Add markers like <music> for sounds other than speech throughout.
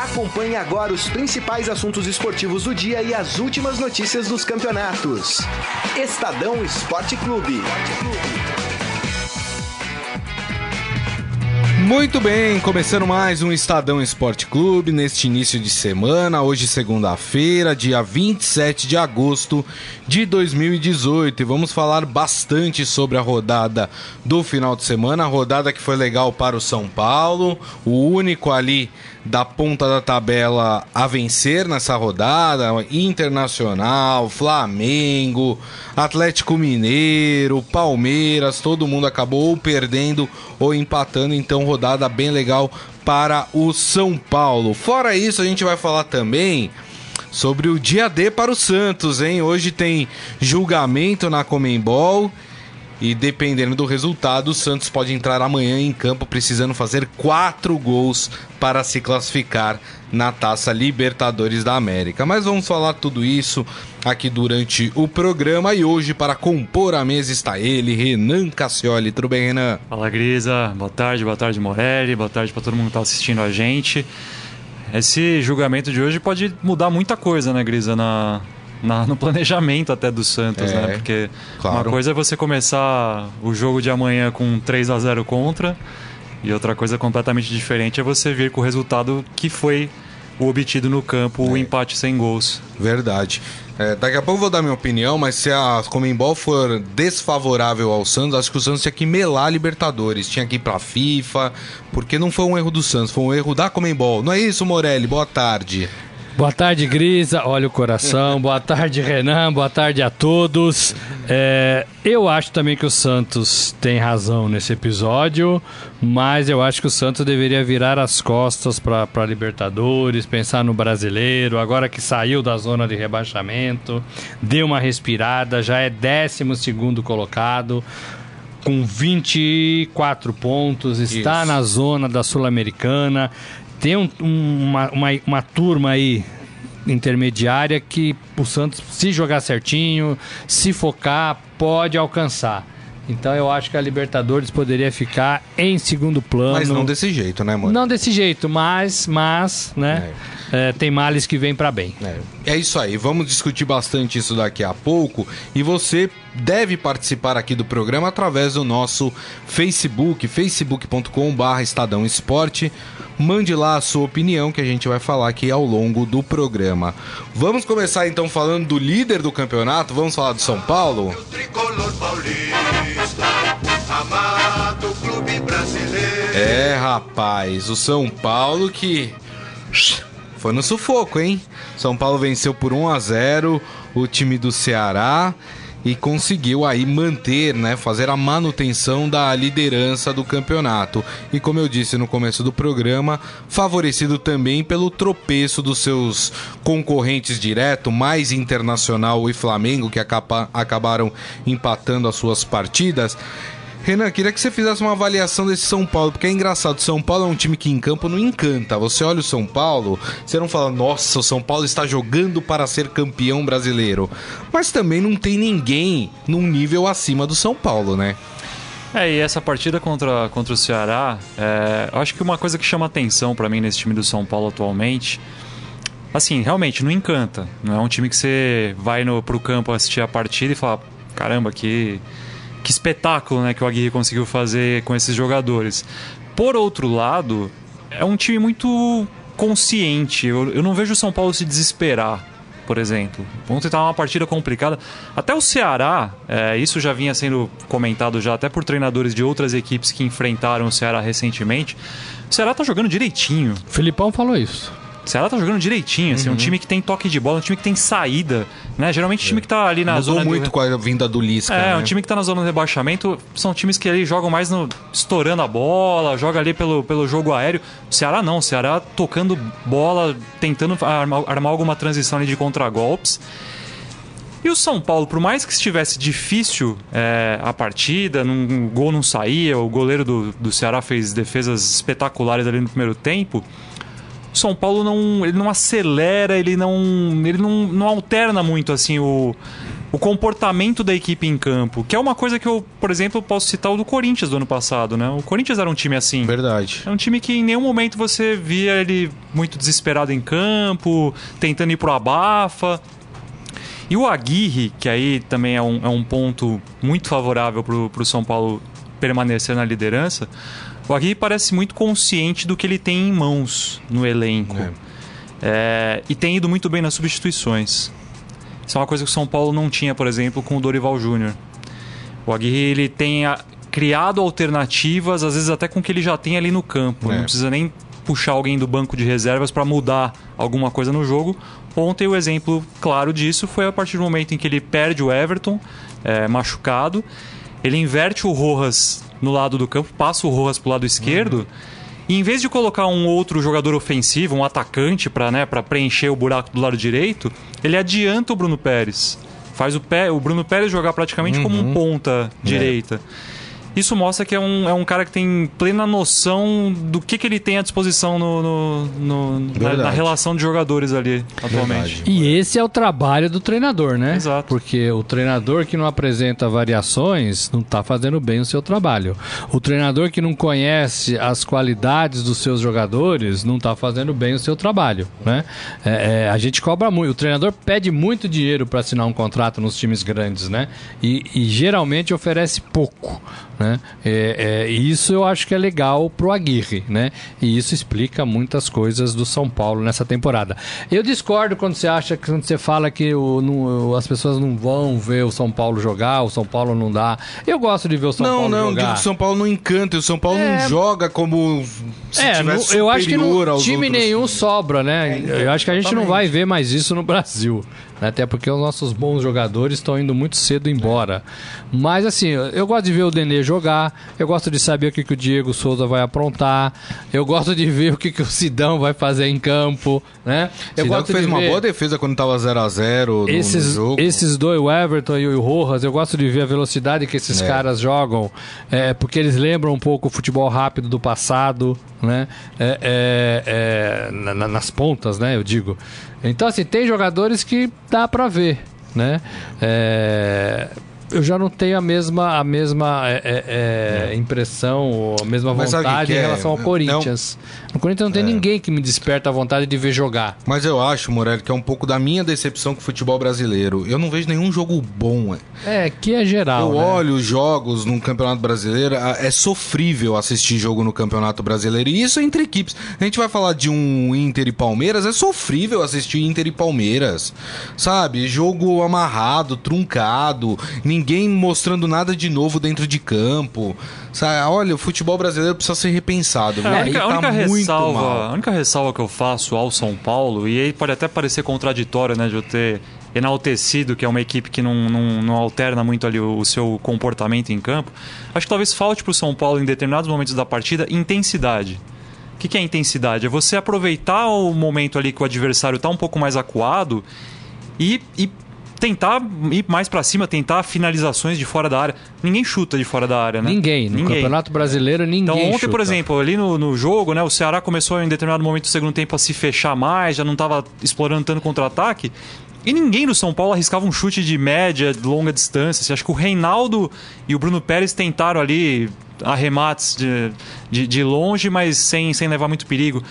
Acompanhe agora os principais assuntos esportivos do dia e as últimas notícias dos campeonatos. Estadão Esporte Clube. Muito bem, começando mais um Estadão Esporte Clube neste início de semana, hoje segunda-feira, dia 27 de agosto de 2018. E vamos falar bastante sobre a rodada do final de semana, a rodada que foi legal para o São Paulo, o único ali da ponta da tabela a vencer nessa rodada, Internacional, Flamengo, Atlético Mineiro, Palmeiras, todo mundo acabou perdendo ou empatando, então rodada bem legal para o São Paulo. Fora isso, a gente vai falar também sobre o dia D para o Santos, hein? Hoje tem julgamento na Comembol e dependendo do resultado, o Santos pode entrar amanhã em campo precisando fazer quatro gols para se classificar na Taça Libertadores da América. Mas vamos falar tudo isso aqui durante o programa e hoje para compor a mesa está ele, Renan Cassioli. Tudo bem, Renan? Fala, Grisa. Boa tarde, boa tarde, Morelli. Boa tarde para todo mundo que está assistindo a gente. Esse julgamento de hoje pode mudar muita coisa, né, Grisa, na, na, no planejamento até do Santos, né? É, né? Porque claro. uma coisa é você começar o jogo de amanhã com 3 a 0 contra, e outra coisa completamente diferente é você vir com o resultado que foi o obtido no campo, o É. empate sem gols. Verdade. É, daqui a pouco eu vou dar minha opinião, mas se a Comembol for desfavorável ao Santos, acho que o Santos tinha que melar a Libertadores, tinha que ir pra FIFA, porque não foi um erro do Santos, foi um erro da Comembol. Não é isso, Morelli? Boa tarde. Boa tarde, Grisa. Olha o coração. Boa tarde, Renan. Boa tarde a todos. É, eu acho também que o Santos tem razão nesse episódio, mas eu acho que o Santos deveria virar as costas para a Libertadores, pensar no brasileiro. Agora que saiu da zona de rebaixamento, deu uma respirada, já é 12 colocado. Com 24 pontos, está Isso. na zona da Sul-Americana. Tem um- um- uma, uma, uma turma aí intermediária que o Santos, se jogar certinho, se focar, pode alcançar. Então eu acho que a Libertadores poderia ficar em segundo plano. Mas não desse jeito, né, mano? Não desse jeito, mas, mas, né? é, tem males que vêm para bem. É, é isso aí, vamos discutir bastante isso daqui a pouco e você deve participar aqui do programa através do nosso Facebook, facebook.com.br Estadão Esporte. Mande lá a sua opinião que a gente vai falar aqui ao longo do programa. Vamos começar então falando do líder do campeonato, vamos falar do São Paulo? É, rapaz, o São Paulo que foi no sufoco, hein? São Paulo venceu por 1 a 0 o time do Ceará e conseguiu aí manter, né, fazer a manutenção da liderança do campeonato. E como eu disse no começo do programa, favorecido também pelo tropeço dos seus concorrentes direto, mais Internacional e Flamengo, que acaba- acabaram empatando as suas partidas. Renan, queria que você fizesse uma avaliação desse São Paulo, porque é engraçado, São Paulo é um time que em campo não encanta. Você olha o São Paulo, você não fala, nossa, o São Paulo está jogando para ser campeão brasileiro. Mas também não tem ninguém num nível acima do São Paulo, né? É, e essa partida contra, contra o Ceará, é, eu acho que uma coisa que chama atenção pra mim nesse time do São Paulo atualmente, assim, realmente não encanta. Não é um time que você vai no, pro campo assistir a partida e fala, caramba, que, que espetáculo né, que o Aguirre conseguiu fazer com esses jogadores. Por outro lado, é um time muito consciente. Eu, eu não vejo o São Paulo se desesperar por exemplo. Ontem estava uma partida complicada. Até o Ceará, é, isso já vinha sendo comentado já até por treinadores de outras equipes que enfrentaram o Ceará recentemente. O Ceará tá jogando direitinho. O Filipão falou isso. O Ceará tá jogando direitinho, assim, um time que tem toque de bola, um time que tem saída, né? Geralmente o time que tá ali na Mudou zona muito do... com a vinda do Lisca, É, né? um time que tá na zona do rebaixamento são times que ali jogam mais no estourando a bola, joga ali pelo, pelo jogo aéreo. O Ceará não, o Ceará tocando bola, tentando armar, armar alguma transição ali de contragolpes. E o São Paulo, por mais que estivesse difícil é, a partida, num, o gol não saía, o goleiro do, do Ceará fez defesas espetaculares ali no primeiro tempo. São Paulo não, ele não acelera, ele não, ele não, não alterna muito assim o, o comportamento da equipe em campo, que é uma coisa que eu, por exemplo, posso citar o do Corinthians do ano passado, né? O Corinthians era um time assim. Verdade. É um time que em nenhum momento você via ele muito desesperado em campo, tentando ir pro abafa. E o Aguirre, que aí também é um, é um ponto muito favorável pro, pro São Paulo permanecer na liderança, o Aguirre parece muito consciente do que ele tem em mãos no elenco. É. É, e tem ido muito bem nas substituições. Isso é uma coisa que o São Paulo não tinha, por exemplo, com o Dorival Júnior. O Aguirre ele tem a- criado alternativas, às vezes até com o que ele já tem ali no campo. É. Não precisa nem puxar alguém do banco de reservas para mudar alguma coisa no jogo. Ontem o exemplo claro disso foi a partir do momento em que ele perde o Everton, é, machucado. Ele inverte o Rojas no lado do campo, passa o Rojas pro lado esquerdo. E em vez de colocar um outro jogador ofensivo, um atacante para né, pra preencher o buraco do lado direito, ele adianta o Bruno Pérez. Faz o, pé, o Bruno Pérez jogar praticamente como um ponta direita. Isso mostra que é um, é um cara que tem plena noção do que, que ele tem à disposição no, no- no- na, na relação de jogadores ali atualmente. Verdade. E esse é o trabalho do treinador, né? Exato. Porque o treinador que não apresenta variações não está fazendo bem o seu trabalho. O treinador que não conhece as qualidades dos seus jogadores não está fazendo bem o seu trabalho, né? É, é, a gente cobra muito. O treinador pede muito dinheiro para assinar um contrato nos times grandes, né? E, e geralmente oferece pouco, né? É, é, isso eu acho que é legal pro Aguirre, né? E isso explica muitas coisas do São Paulo nessa temporada. Eu discordo quando você acha que quando você fala que o, não- as pessoas não vão ver o São Paulo jogar, o São Paulo não dá. Eu gosto de ver o São não, Paulo não, digo jogar. que o São Paulo não encanta, e o São Paulo É. não joga como se É, tivesse não- eu acho que não, time outros nenhum sobra, né? eu acho que a gente não vai ver mais isso no Brasil. Né? Até porque os nossos bons jogadores estão indo muito cedo embora. Mas assim, eu gosto de ver o Denê jogar, eu gosto de saber o que, que o Diego Souza vai aprontar, eu gosto de ver o que, que o Sidão vai fazer em campo, né? Eu Sidão gosto que fez de uma ver boa defesa quando tava 0x0 no, no esses, jogo. esses dois, o Everton e o Rojas, eu gosto de ver a velocidade que esses É. caras jogam, é, porque eles lembram um pouco o futebol rápido do passado, né? É, é, é, na- na- nas pontas, né? Eu digo. Então, assim, tem jogadores que dá pra ver, né? É, eu já não tenho a mesma, a mesma é, é, é, impressão, ou a mesma Mas vontade em é? relação ao Não- Corinthians. No Corinthians não tem ninguém que me desperta a vontade de ver jogar. Mas eu acho, Morelli, que é um pouco da minha decepção com o futebol brasileiro. Eu não vejo nenhum jogo bom. é. É, que é geral. Eu né? olho os jogos no Campeonato Brasileiro, é sofrível assistir jogo no Campeonato Brasileiro. E isso entre equipes. A gente vai falar de um Inter e Palmeiras, é sofrível assistir Inter e Palmeiras. Sabe? Jogo amarrado, truncado, ninguém mostrando nada de novo dentro de campo. Sabe? Olha, o futebol brasileiro precisa ser repensado. É, a única, Ele a única tá ressalva, a única ressalva que eu faço ao São Paulo, e aí pode até parecer contraditório, né, de eu ter enaltecido que é uma equipe que não, não, não alterna muito ali o, o seu comportamento em campo, acho que talvez falte pro São Paulo em determinados momentos da partida intensidade. O que, que é intensidade? É você aproveitar o momento ali que o adversário tá um pouco mais acuado e, e tentar ir mais pra cima, tentar finalizações de fora da área. Ninguém chuta de fora da área, né? Ninguém. No Campeonato Brasileiro, ninguém. Então, ontem, chuta. por exemplo, ali no, no jogo, né, o Ceará começou em determinado momento do segundo tempo a se fechar mais, já não estava explorando tanto contra-ataque. E ninguém do São Paulo arriscava um chute de média, de longa distância. Assim, acho que o Reinaldo e o Bruno Pérez tentaram ali arremates de, de, de longe, mas sem, sem levar muito perigo.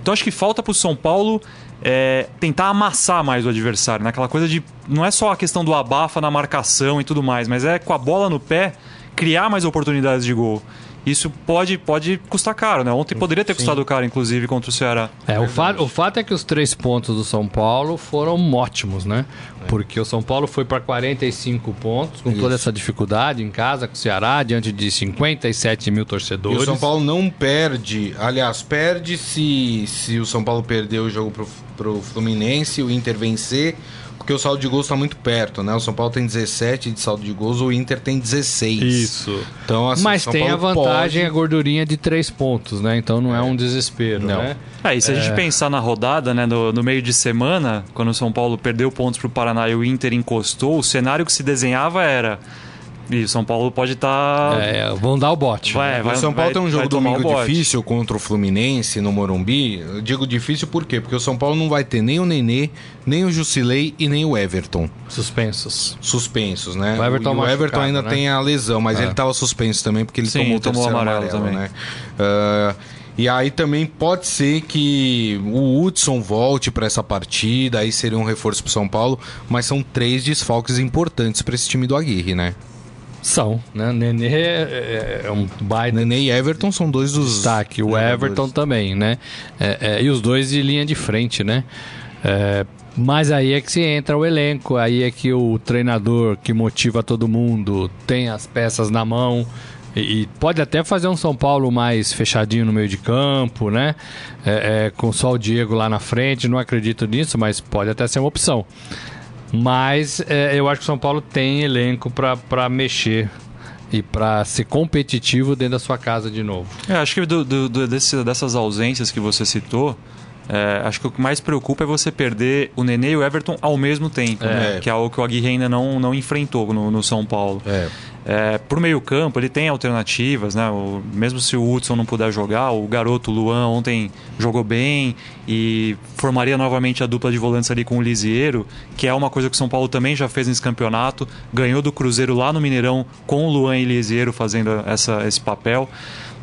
Então acho que falta pro São Paulo é, tentar amassar mais o adversário. Né? Aquela coisa de. Não é só a questão do abafa na marcação e tudo mais, mas é com a bola no pé criar mais oportunidades de gol. Isso pode, pode custar caro, né? Ontem poderia ter custado caro, inclusive, contra o Ceará. É, o, fa o fato é que os três pontos do São Paulo foram ótimos, né? Porque o São Paulo foi para 45 pontos, com toda essa dificuldade em casa com o Ceará, diante de 57 mil E torcedores. o São Paulo não perde. Aliás, perde se, se o São Paulo perder o jogo pro, pro Fluminense, o Inter vencer, porque o saldo de gols está muito perto, né? O São Paulo tem 17 de saldo de gols, o Inter tem 16. Isso. Então, assim, Mas São tem a Paulo vantagem, a pode- gordurinha de três pontos, né? Então não é um desespero, Não. né? É, e se a gente pensar na rodada, né, no, no meio de semana, quando o São Paulo perdeu pontos pro Paraná e o Inter encostou, o cenário que se desenhava era E o São Paulo pode estar. É, vão dar o bote. Vai, o vai, São Paulo vai- tem um jogo domingo o difícil contra o Fluminense no Morumbi. Eu digo difícil por quê? Porque o São Paulo não vai ter nem o Nenê, nem o Jusilei e nem o Everton Suspensos. suspensos, né? O Everton o Everton ainda né? tem a lesão, mas É. ele estava suspenso também porque ele Sim, tomou o tomou terceiro amarelo amarelo, também. né? Ah, e aí também pode ser que o Hudson volte para essa partida, aí seria um reforço pro São Paulo, mas são três desfalques importantes para esse time do Aguirre, né? São, né? Nenê é, é um baita Nenê e Everton são dois dos destaque. O. Everton também, né? É, é, e os dois de linha de frente, né? É, mas aí é que se entra o elenco, aí é que o treinador que motiva todo mundo tem as peças na mão e, e pode até fazer um São Paulo mais fechadinho no meio de campo, né? É, é, com só o Diego lá na frente, não acredito nisso, mas pode até ser uma opção. Mas é, eu acho que o São Paulo tem elenco para mexer e para ser competitivo dentro da sua casa de novo. É, acho que do- do- do- desse- dessas ausências que você citou, é, acho que o que mais preocupa é você perder o Nenê e o Everton ao mesmo tempo, né? É. que é algo que o Aguirre ainda não, não enfrentou no, no São Paulo. É. É, pro meio campo, ele tem alternativas, né? O- mesmo se o Hudson não puder jogar, o garoto Luan ontem jogou bem e formaria novamente a dupla de volantes ali com o Lisieiro, que é uma coisa que o São Paulo também já fez nesse campeonato. Ganhou do Cruzeiro lá no Mineirão com o Luan e Lisieiro fazendo essa, esse papel.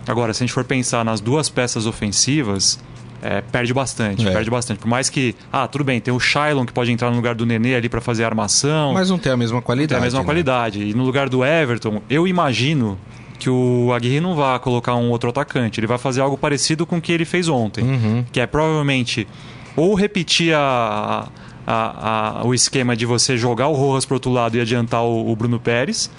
Agora, se a gente for pensar nas duas peças ofensivas, é, perde bastante, É. perde bastante. Por mais que, ah, tudo bem, tem o Shailon que pode entrar no lugar do Nenê ali para fazer a armação. Mas não tem a mesma Tem qualidade. a mesma né? qualidade. E no lugar do Everton, eu imagino que o Aguirre não vai colocar um outro atacante. Ele vai fazer algo parecido com o que ele fez ontem. Uhum. Que é provavelmente ou repetir a, a- a- o esquema de você jogar o Rojas pro outro lado e adiantar o, o Bruno Pérez.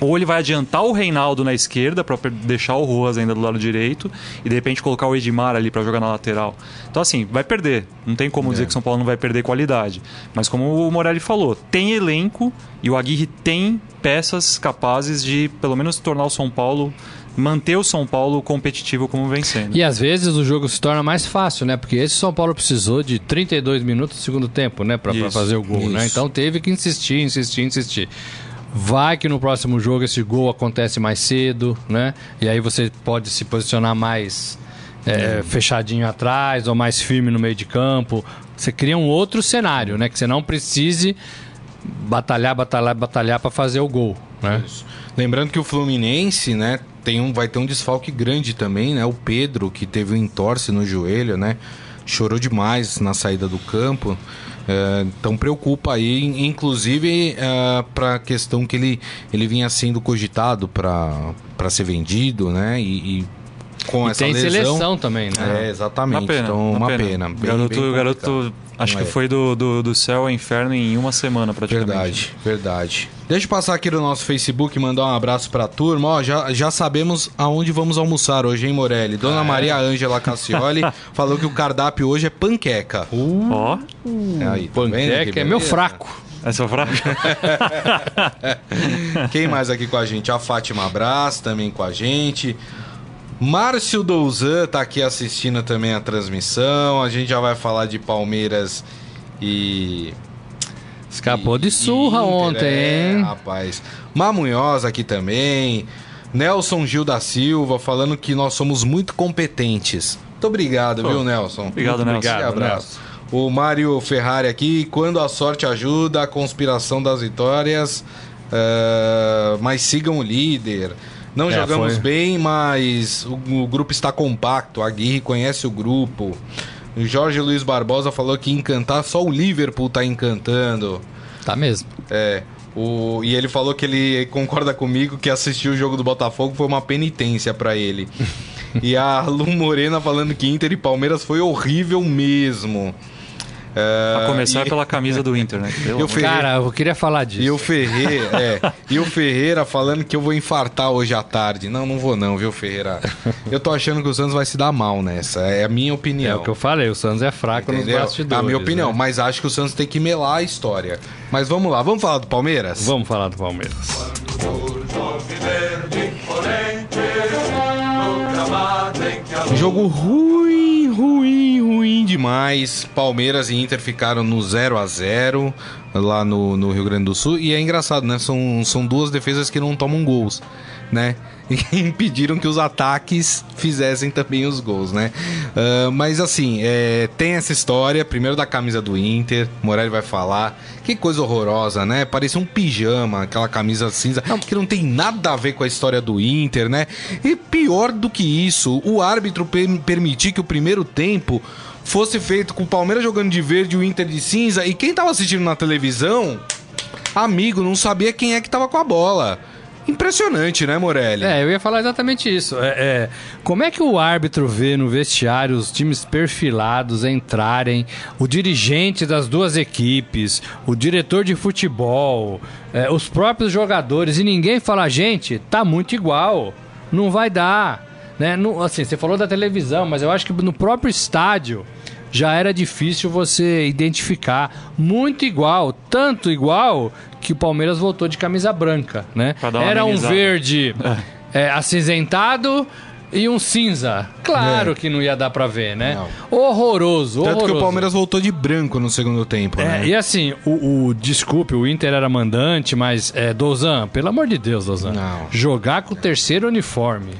Ou ele vai adiantar o Reinaldo na esquerda para deixar o Rojas ainda do lado direito e de repente colocar o Edmar ali para jogar na lateral. Então assim, vai perder. Não tem como dizer que São Paulo não vai perder qualidade. Mas como o Morelli falou, tem elenco e o Aguirre tem peças capazes de pelo menos tornar o São Paulo manter o São Paulo competitivo como vem sendo. E às vezes o jogo se torna mais fácil, né? Porque esse São Paulo precisou de 32 minutos do segundo tempo, né? Isso, fazer o gol, né? isso. Então teve que insistir, insistir, insistir. Vai que no próximo jogo esse gol acontece mais cedo, né? E aí você pode se posicionar mais é, fechadinho atrás ou mais firme no meio de campo. Você cria um outro cenário, né? Que você não precise batalhar, batalhar, batalhar para fazer o gol, né? Isso. Lembrando que o Fluminense, né, tem um, vai ter um desfalque grande também, né? O Pedro, que teve um entorse no joelho, né? Chorou demais na saída do campo. É, então preocupa aí, inclusive para a questão que ele, ele vinha sendo cogitado para ser vendido, né? E, e com E essa tem lesão. seleção também, né? É, exatamente. Uma pena, então, uma pena. Bem- garoto, bem garoto. Acho que é. foi do, do, do céu ao inferno em uma semana praticamente. Verdade, verdade. Deixa eu passar aqui no nosso Facebook e mandar um abraço pra turma. Ó, já, já sabemos aonde vamos almoçar hoje, hein, Morelli? Dona Ah, é? Maria Ângela Cassioli <laughs> falou que o cardápio hoje é panqueca. Ó, É aí, tá Panqueca é meu fraco. essa frase. <laughs> Quem mais aqui com a gente? A Fátima Brás também com a gente. Márcio Douzan tá aqui assistindo também a transmissão. A gente já vai falar de Palmeiras e Escapou de E- surra Inter, ontem, é, hein? rapaz. Mamunhoz aqui também. Nelson Gil da Silva falando que nós somos muito competentes. Muito obrigado, viu, Nelson? Obrigado, Muito Nelson. Obrigado, abraço. O Mário Ferrari aqui, quando a sorte ajuda, a conspiração das vitórias. ah, mas sigam o líder. Não É, jogamos foi. bem, mas o, o grupo está compacto. A Aguirre conhece o grupo. O Jorge Luiz Barbosa falou que encantar só o Liverpool tá encantando. Tá mesmo. É. O, e ele falou que ele concorda comigo que assistir o jogo do Botafogo foi uma penitência pra ele. <laughs> e a Lu Morena falando que Inter e Palmeiras foi horrível mesmo. É, A começar e, pela camisa do Inter, né? <laughs> Pelo fui- Cara, eu queria falar disso. e o Ferreira, é, e o Ferreira falando que eu vou infartar hoje à tarde. Não, não vou não, viu, Ferreira? Eu tô achando que o Santos vai se dar mal nessa. É a minha É opinião. o que eu falei, o Santos é fraco Entendeu? nos bastidores. a minha opinião, né? mas acho que o Santos tem que melar a história. Mas vamos lá, vamos falar do Palmeiras? Vamos falar do Palmeiras. Verde, Jogo ruim, ruim, ruim demais. Palmeiras e Inter ficaram no 0 a 0 lá no, no Rio Grande do Sul. E é engraçado, né? São, são duas defesas que não tomam gols, né? E <laughs> impediram que os ataques fizessem também os gols, né? Uh, mas assim, é, tem essa história, primeiro da camisa do Inter, Morelli vai falar. Que coisa horrorosa, né? Parecia um pijama, aquela camisa cinza, que não tem nada a ver com a história do Inter, né? E pior do que isso, o árbitro permitir que o primeiro tempo fosse feito com o Palmeiras jogando de verde e o Inter de cinza, e quem tava assistindo na televisão, amigo, não sabia quem é que tava com a bola. Impressionante, né, Morelli? É, eu ia falar exatamente isso. É, é, como é que o árbitro vê no vestiário os times perfilados entrarem, o dirigente das duas equipes, o diretor de futebol, é, os próprios jogadores, e ninguém fala, gente, tá muito igual, não vai dar. Né? Assim, você falou da televisão, mas eu acho que no próprio estádio já era difícil você identificar. Muito igual, tanto igual que o Palmeiras voltou de camisa branca, né? Era um verde é. É, acinzentado e um cinza. Claro é. que não ia dar pra ver, né? Não. Horroroso, Tanto horroroso. que o Palmeiras voltou de branco no segundo tempo, é, né? E assim, o, o, desculpe, o Inter era mandante, mas é, Dozan, pelo amor de Deus, Dozan. Não. Jogar com o terceiro uniforme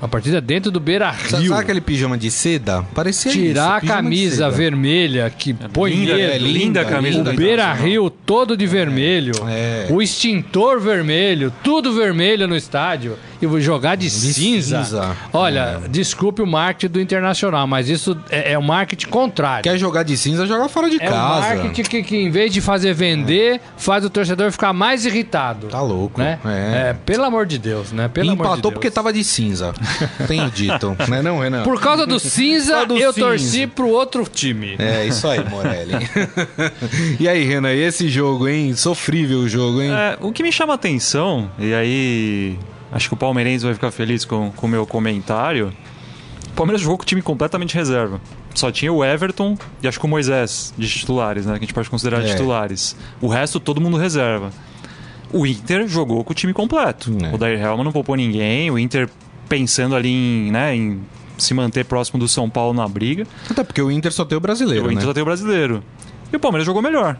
a partida dentro do Beira Rio. Sabe aquele pijama de seda? Parecia Tirar isso, a camisa vermelha que é põe linda, medo. É, linda a camisa. O Beira Rio todo de vermelho. É. O extintor vermelho, tudo vermelho no estádio e vou jogar de, de cinza. cinza. Olha, é. desculpe o marketing do Internacional, mas isso é, é o marketing contrário. Quer jogar de cinza, joga fora de é casa. É um marketing que, que, em vez de fazer vender, faz o torcedor ficar mais irritado. Tá louco. Né? É. é pelo amor de Deus, né? Pelo Empatou de porque tava de cinza. Tenho dito. <laughs> Não é não, Renan? Por causa do cinza, do eu cinza. torci pro outro time. É, isso aí, Morelli. <laughs> e aí, Renan, e esse jogo, hein? Sofrível o jogo, hein? É, o que me chama atenção, e aí Acho que o Palmeirense vai ficar feliz com o meu comentário. O Palmeiras jogou com o time completamente reserva. Só tinha o Everton e acho que o Moisés de titulares, né? Que a gente pode considerar é. titulares. O resto, todo mundo reserva. O Inter jogou com o time completo. É. O Dair Helma não poupou ninguém. O Inter pensando ali em, né, em se manter próximo do São Paulo na briga. Até porque o Inter só tem o brasileiro. O Inter né? só tem o brasileiro. E o Palmeiras jogou melhor.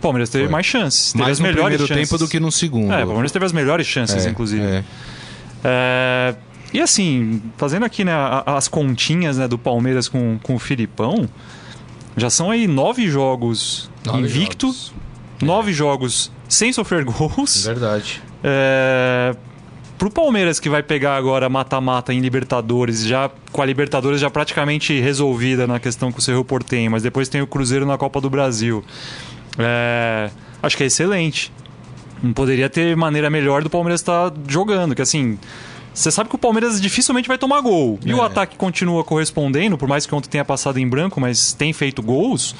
O Palmeiras teve Foi. mais chances. Teve mais as melhores primeiro chances. tempo do que no segundo. É, o Palmeiras teve as melhores chances, é, inclusive. É. É, e assim, fazendo aqui né, as continhas né, do Palmeiras com, com o Filipão, já são aí nove jogos nove invicto, jogos. nove jogos sem sofrer <laughs> gols. Verdade. É, pro Palmeiras que vai pegar agora mata-mata em Libertadores, já com a Libertadores já praticamente resolvida na questão com o Cerro Portenho, mas depois tem o Cruzeiro na Copa do Brasil. É, acho que é excelente. Não poderia ter maneira melhor do Palmeiras estar tá jogando, que assim. Você sabe que o Palmeiras dificilmente vai tomar gol. E é. o ataque continua correspondendo, por mais que ontem tenha passado em branco, mas tem feito gols.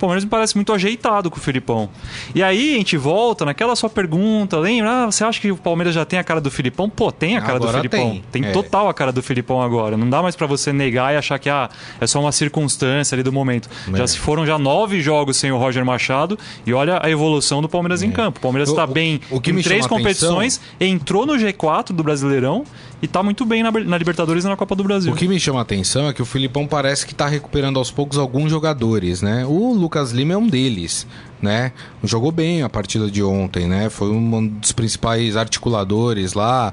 Palmeiras me parece muito ajeitado com o Filipão. E aí a gente volta naquela sua pergunta, lembra? Ah, você acha que o Palmeiras já tem a cara do Filipão? Pô, tem a cara agora do Filipão. Tem, tem é. total a cara do Filipão agora. Não dá mais para você negar e achar que ah, é só uma circunstância ali do momento. É. Já se foram já nove jogos sem o Roger Machado e olha a evolução do Palmeiras é. em campo. O Palmeiras está bem o, o em três competições, atenção... entrou no G4 do Brasileirão e tá muito bem na, na, Libertadores e na Copa do Brasil. O que me chama a atenção é que o Filipão parece que tá recuperando aos poucos alguns jogadores, né? O Lucas Lima é um deles, né? Jogou bem a partida de ontem, né? Foi um dos principais articuladores lá.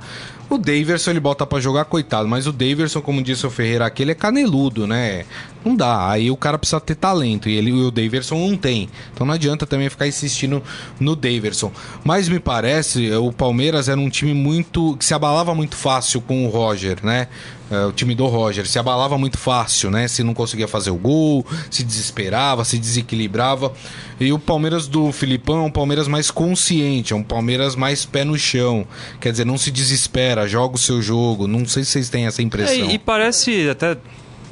O Daverson ele bota para jogar, coitado, mas o Daverson, como disse o Ferreira aqui, ele é caneludo, né? Não dá. Aí o cara precisa ter talento e ele o Daverson não tem. Então não adianta também ficar insistindo no Daverson. Mas me parece, o Palmeiras era um time muito que se abalava muito fácil com o Roger, né? É, o time do Roger se abalava muito fácil, né? Se não conseguia fazer o gol, se desesperava, se desequilibrava. E o Palmeiras do Filipão é um Palmeiras mais consciente, é um Palmeiras mais pé no chão. Quer dizer, não se desespera, joga o seu jogo. Não sei se vocês têm essa impressão. É, e parece até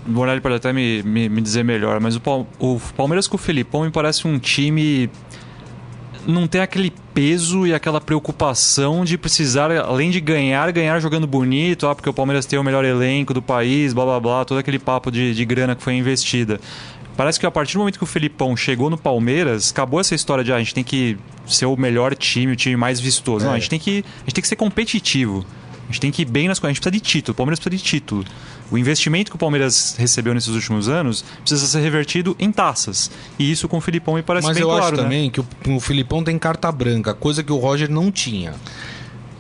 o Morelli pode até me, me, me, dizer melhor, mas o, Palmeiras com o Felipão me parece um time. Não tem aquele peso e aquela preocupação de precisar, além de ganhar, ganhar jogando bonito, ah, porque o Palmeiras tem o melhor elenco do país, blá blá blá, todo aquele papo de, de grana que foi investida. Parece que a partir do momento que o Felipão chegou no Palmeiras, acabou essa história de ah, a gente tem que ser o melhor time, o time mais vistoso. É. Não, a gente, tem que, a gente tem que ser competitivo. A gente tem que ir bem nas coisas. A gente precisa de título. O Palmeiras precisa de título. O investimento que o Palmeiras recebeu nesses últimos anos precisa ser revertido em taças. E isso com o Filipão me parece Mas bem eu claro, acho né? também que o, o Filipão tem carta branca, coisa que o Roger não tinha.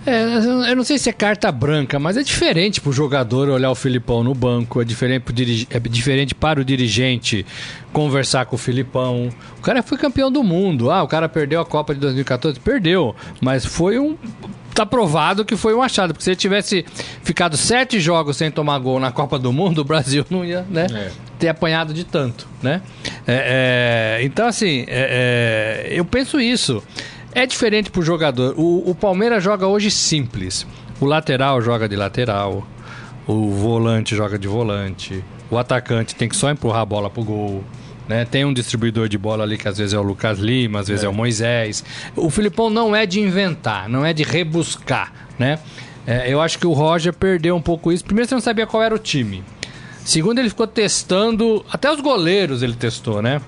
É, eu não sei se é carta branca, mas é diferente pro jogador olhar o Filipão no banco, é diferente, é diferente para o dirigente conversar com o Filipão. O cara foi campeão do mundo. Ah, o cara perdeu a Copa de 2014. Perdeu, mas foi um. Tá provado que foi um achado, porque se ele tivesse ficado sete jogos sem tomar gol na Copa do Mundo, <laughs> o Brasil não ia, né? É. ter apanhado de tanto, né? É, é, então, assim, é, é, eu penso isso. É diferente pro jogador. O, o Palmeiras joga hoje simples. O lateral joga de lateral. O volante joga de volante. O atacante tem que só empurrar a bola pro gol. Né? Tem um distribuidor de bola ali que às vezes é o Lucas Lima, às vezes é, o Moisés. O Filipão não é de inventar, não é de rebuscar, né? É, eu acho que o Roger perdeu um pouco isso. Primeiro, você não sabia qual era o time. Segundo, ele ficou testando. Até os goleiros ele testou, né?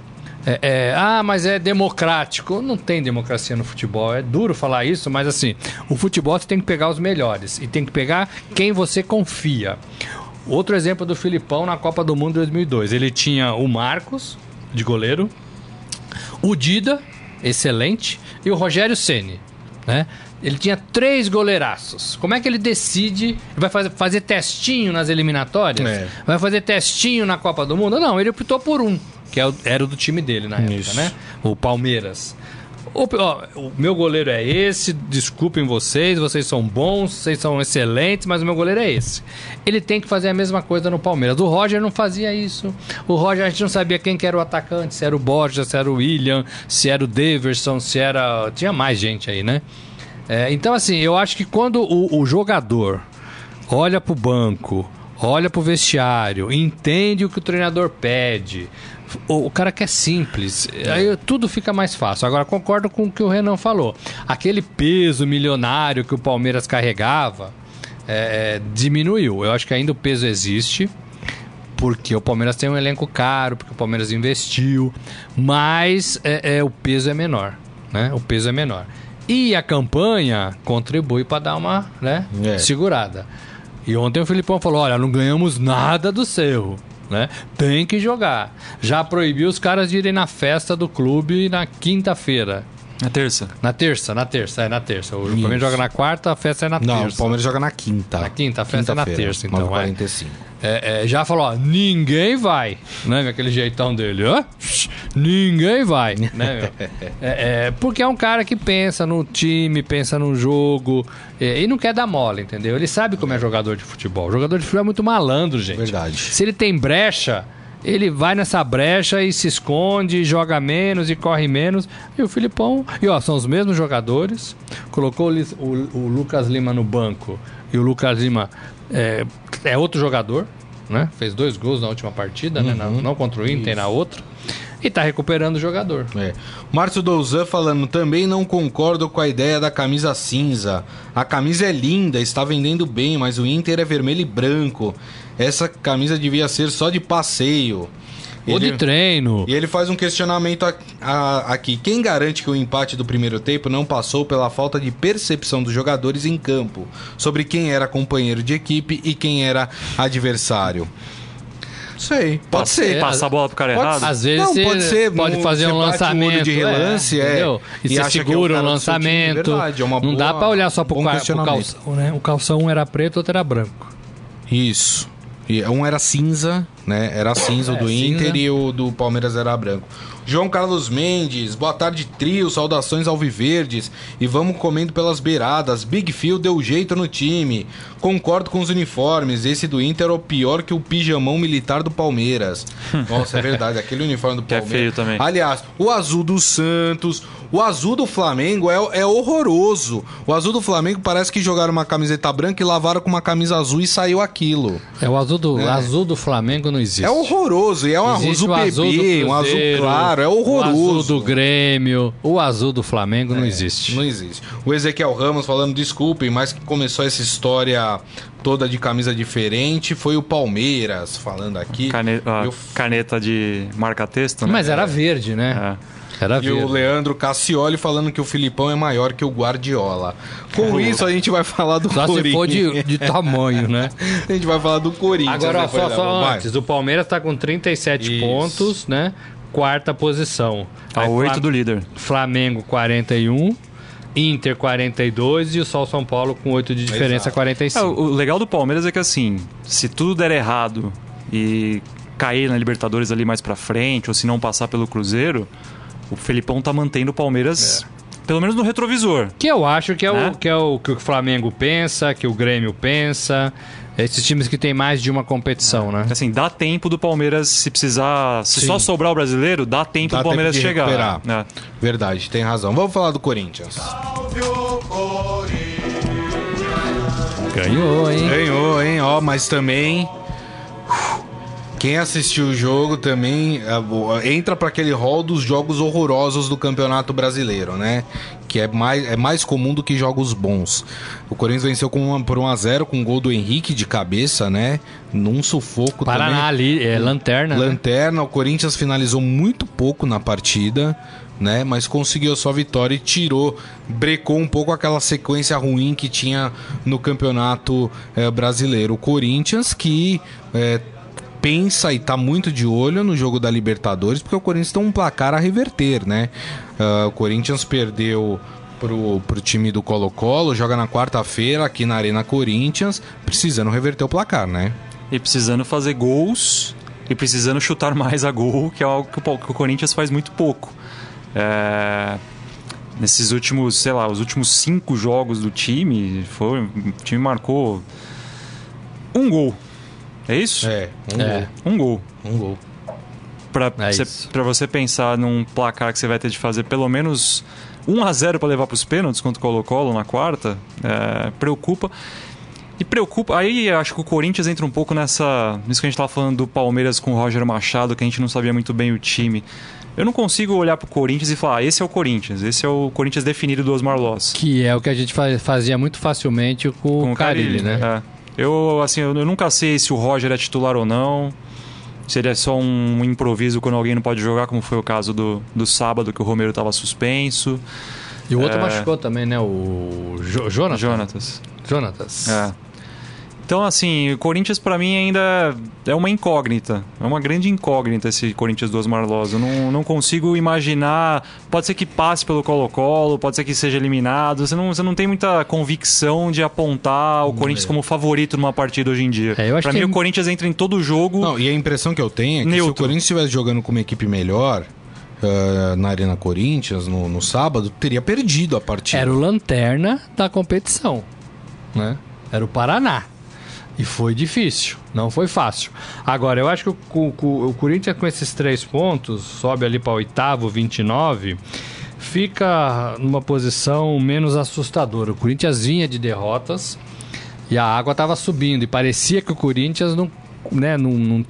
É, é, ah, mas é democrático. Não tem democracia no futebol. É duro falar isso, mas assim, o futebol você tem que pegar os melhores e tem que pegar quem você confia. Outro exemplo do Filipão na Copa do Mundo 2002. Ele tinha o Marcos, de goleiro, o Dida, excelente, e o Rogério Ceni, né? Ele tinha três goleiraços. Como é que ele decide? Ele vai fazer, fazer testinho nas eliminatórias? É. Vai fazer testinho na Copa do Mundo? Não, ele optou por um, que é era o do time dele na época, Isso. né? O Palmeiras. O, ó, o meu goleiro é esse, desculpem vocês, vocês são bons, vocês são excelentes, mas o meu goleiro é esse. Ele tem que fazer a mesma coisa no Palmeiras. O Roger não fazia isso. O Roger, a gente não sabia quem que era o atacante, se era o Borja, se era o William, se era o Daverson, se era. Tinha mais gente aí, né? É, então, assim, eu acho que quando o, o jogador olha pro banco, olha pro vestiário, entende o que o treinador pede. O, o cara quer simples. Aí tudo fica mais fácil. Agora, concordo com o que o Renan falou. Aquele peso milionário que o Palmeiras carregava é, é, diminuiu. Eu acho que ainda o peso existe. Porque o Palmeiras tem um elenco caro, porque o Palmeiras investiu, mas é, é, o peso é menor, né? O peso é menor. E a campanha contribui para dar uma né, É. segurada. E ontem o Filipão falou: olha, não ganhamos nada do Cerro. Né? Tem que jogar. Já proibiu os caras de irem na festa do clube na quinta-feira. Na terça. Na terça, na terça, é na terça. O Palmeiras joga na quarta, a festa é na Não, terça. o Palmeiras joga na quinta. Na quinta, a festa é na terça, então, 9h45. É, é, já falou, ó, ninguém vai, né? Aquele jeitão dele, ó, ninguém vai, né? <laughs> É, é, porque é um cara que pensa no time, pensa no jogo é, e não quer dar mole, entendeu? Ele sabe como é jogador de futebol. O jogador de futebol é muito malandro, gente. Verdade. Se ele tem brecha, ele vai nessa brecha e se esconde, joga menos e corre menos. E o Filipão, e ó, são os mesmos jogadores. Colocou o- o Lucas Lima no banco e o Lucas Lima é, é outro jogador, né? Fez dois gols na última partida, né? Uhum. Na- não contra o Inter, na outra. E tá recuperando o jogador. É. Márcio Douzan falando, também não concordo com a ideia da camisa cinza. A camisa é linda, está vendendo bem, mas o Inter é vermelho e branco. Essa camisa devia ser só de passeio. Ou de treino. E ele faz um questionamento a- a- aqui. Quem garante que o empate do primeiro tempo não passou pela falta de percepção dos jogadores em campo sobre quem era companheiro de equipe e quem era adversário? Sei, pode Passa- ser. Passar a bola pro cara Pode errado? ser. Às vezes Não, pode ser, pode fazer um o lançamento. de relance, é, entendeu? E, e você é o segura um time de lançamento. verdade, é uma não dá boa- pra olhar só pro, qua- pro questionamento. calção, né? O calção um era preto, outro era branco. Isso. E um era cinza, né? Era cinza o É, do Inter cinza. e o do Palmeiras era branco. João Carlos Mendes, boa tarde, trio, saudações alviverdes. E vamos comendo pelas beiradas. Big Phil deu jeito no time. Concordo com os uniformes. Esse do Inter é o pior que o pijamão militar do Palmeiras. Nossa, é verdade. Aquele uniforme do <laughs> Que é Palmeiras. feio também. Aliás, o azul do Santos, o azul do Flamengo é, é horroroso. O azul do Flamengo parece que jogaram uma camiseta branca e lavaram com uma camisa azul e saiu aquilo. É, o azul do, É. azul do Flamengo não existe. É horroroso. E é um Existe azul o azul do bebê, um azul Cruzeiro, claro. É O horroroso. azul do Grêmio, o azul do Flamengo não existe. Não existe. O Ezequiel Ramos falando, desculpem, mas que começou essa história toda de camisa diferente foi o Palmeiras falando aqui. Cane- Eu- caneta de marca-texto, né? Mas era verde, né? É. Era E verde. o Leandro Cassioli falando que o Filipão é maior que o Guardiola. Com isso, a gente vai falar do Só se Corinthians. for de, de tamanho, né? <laughs> A gente vai falar do Corinthians. Agora, só, da- só vai. antes, o Palmeiras tá com 37 Isso. pontos, né? Quarta posição. A Aí, 8 Flam- do líder. Flamengo 41, Inter 42 e o Sol São Paulo com 8 de diferença Exato. 45. É, o legal do Palmeiras é que assim, se tudo der errado e cair na Libertadores ali mais pra frente, ou se não passar pelo Cruzeiro, o Felipão tá mantendo o Palmeiras, pelo menos no retrovisor. Que eu acho que é, Né? o, que é o que o Flamengo pensa, que o Grêmio pensa. Esses times que tem mais de uma competição, né? Assim, dá tempo do Palmeiras, se precisar. Se Sim. só sobrar o brasileiro, dá tempo Dá do Palmeiras tempo de chegar. recuperar. né? Verdade, tem razão. Vamos falar do Corinthians. Salve o Corinthians. Ganhou, hein? Ganhou, hein? Ó, mas também. Quem assistiu o jogo também é, entra para aquele rol dos jogos horrorosos do Campeonato Brasileiro, né? Que é mais, é mais comum do que jogos bons. O Corinthians venceu com uma, por 1 a 0 com um gol do Henrique de cabeça, né? Num sufoco Paraná ali, é lanterna. né? Lanterna, o Corinthians finalizou muito pouco na partida, né? Mas conseguiu sua vitória e tirou, brecou um pouco aquela sequência ruim que tinha no campeonato eh, brasileiro. O Corinthians que eh, pensa e tá muito de olho no jogo da Libertadores, porque o Corinthians tem um placar a reverter, né? Ah, o Corinthians perdeu pro, pro time do Colo-Colo, joga na quarta-feira aqui na Arena Corinthians, precisando reverter o placar, né? E precisando fazer gols e precisando chutar mais a gol, que é algo que o, que o Corinthians faz muito pouco. É, Nesses últimos, sei lá, os últimos cinco jogos do time, foi, o time marcou um gol. É isso? É, um É. gol. Um gol. Um gol. Pra, É você, isso. pra você pensar num placar que você vai ter de fazer pelo menos 1 a 0 para levar pros pênaltis contra o Colo-Colo na quarta, é, preocupa. E preocupa. Aí acho que o Corinthians entra um pouco nessa. Nisso que a gente tava falando do Palmeiras com o Roger Machado, que a gente não sabia muito bem o time. Eu não consigo olhar pro Corinthians e falar, ah, esse é o Corinthians, esse é o Corinthians definido do Osmar Loss. Que é o que a gente fa- fazia muito facilmente com, com o Carilli, né? É. Eu, assim, eu nunca sei se o Roger é titular ou não. Se ele é só um improviso quando alguém não pode jogar, como foi o caso do, do sábado, que o Romero estava suspenso. E o outro É. machucou também, né? O Jo- Jonatas. Jonatas. Jonatas. É. Então, assim, o Corinthians pra mim ainda é uma incógnita. É uma grande incógnita esse Corinthians do Osmar Loz. Eu não, não consigo imaginar. Pode ser que passe pelo Colo-Colo, pode ser que seja eliminado. Você não, você não tem muita convicção de apontar o Corinthians como favorito numa partida hoje em dia. É, pra que mim, tem- o Corinthians entra em todo jogo. Não, e a impressão que eu tenho é que se o Neutro. Corinthians estivesse jogando com uma equipe melhor eh, na Arena Corinthians no, no sábado, teria perdido a partida. Era o lanterna da competição, né? Era o Paraná. E foi difícil, não foi fácil. Agora, eu acho que o, o- o Corinthians com esses três pontos, sobe ali para oitavo, 29, fica numa posição menos assustadora. O Corinthians vinha de derrotas e a água estava subindo e parecia que o Corinthians não né, não, não-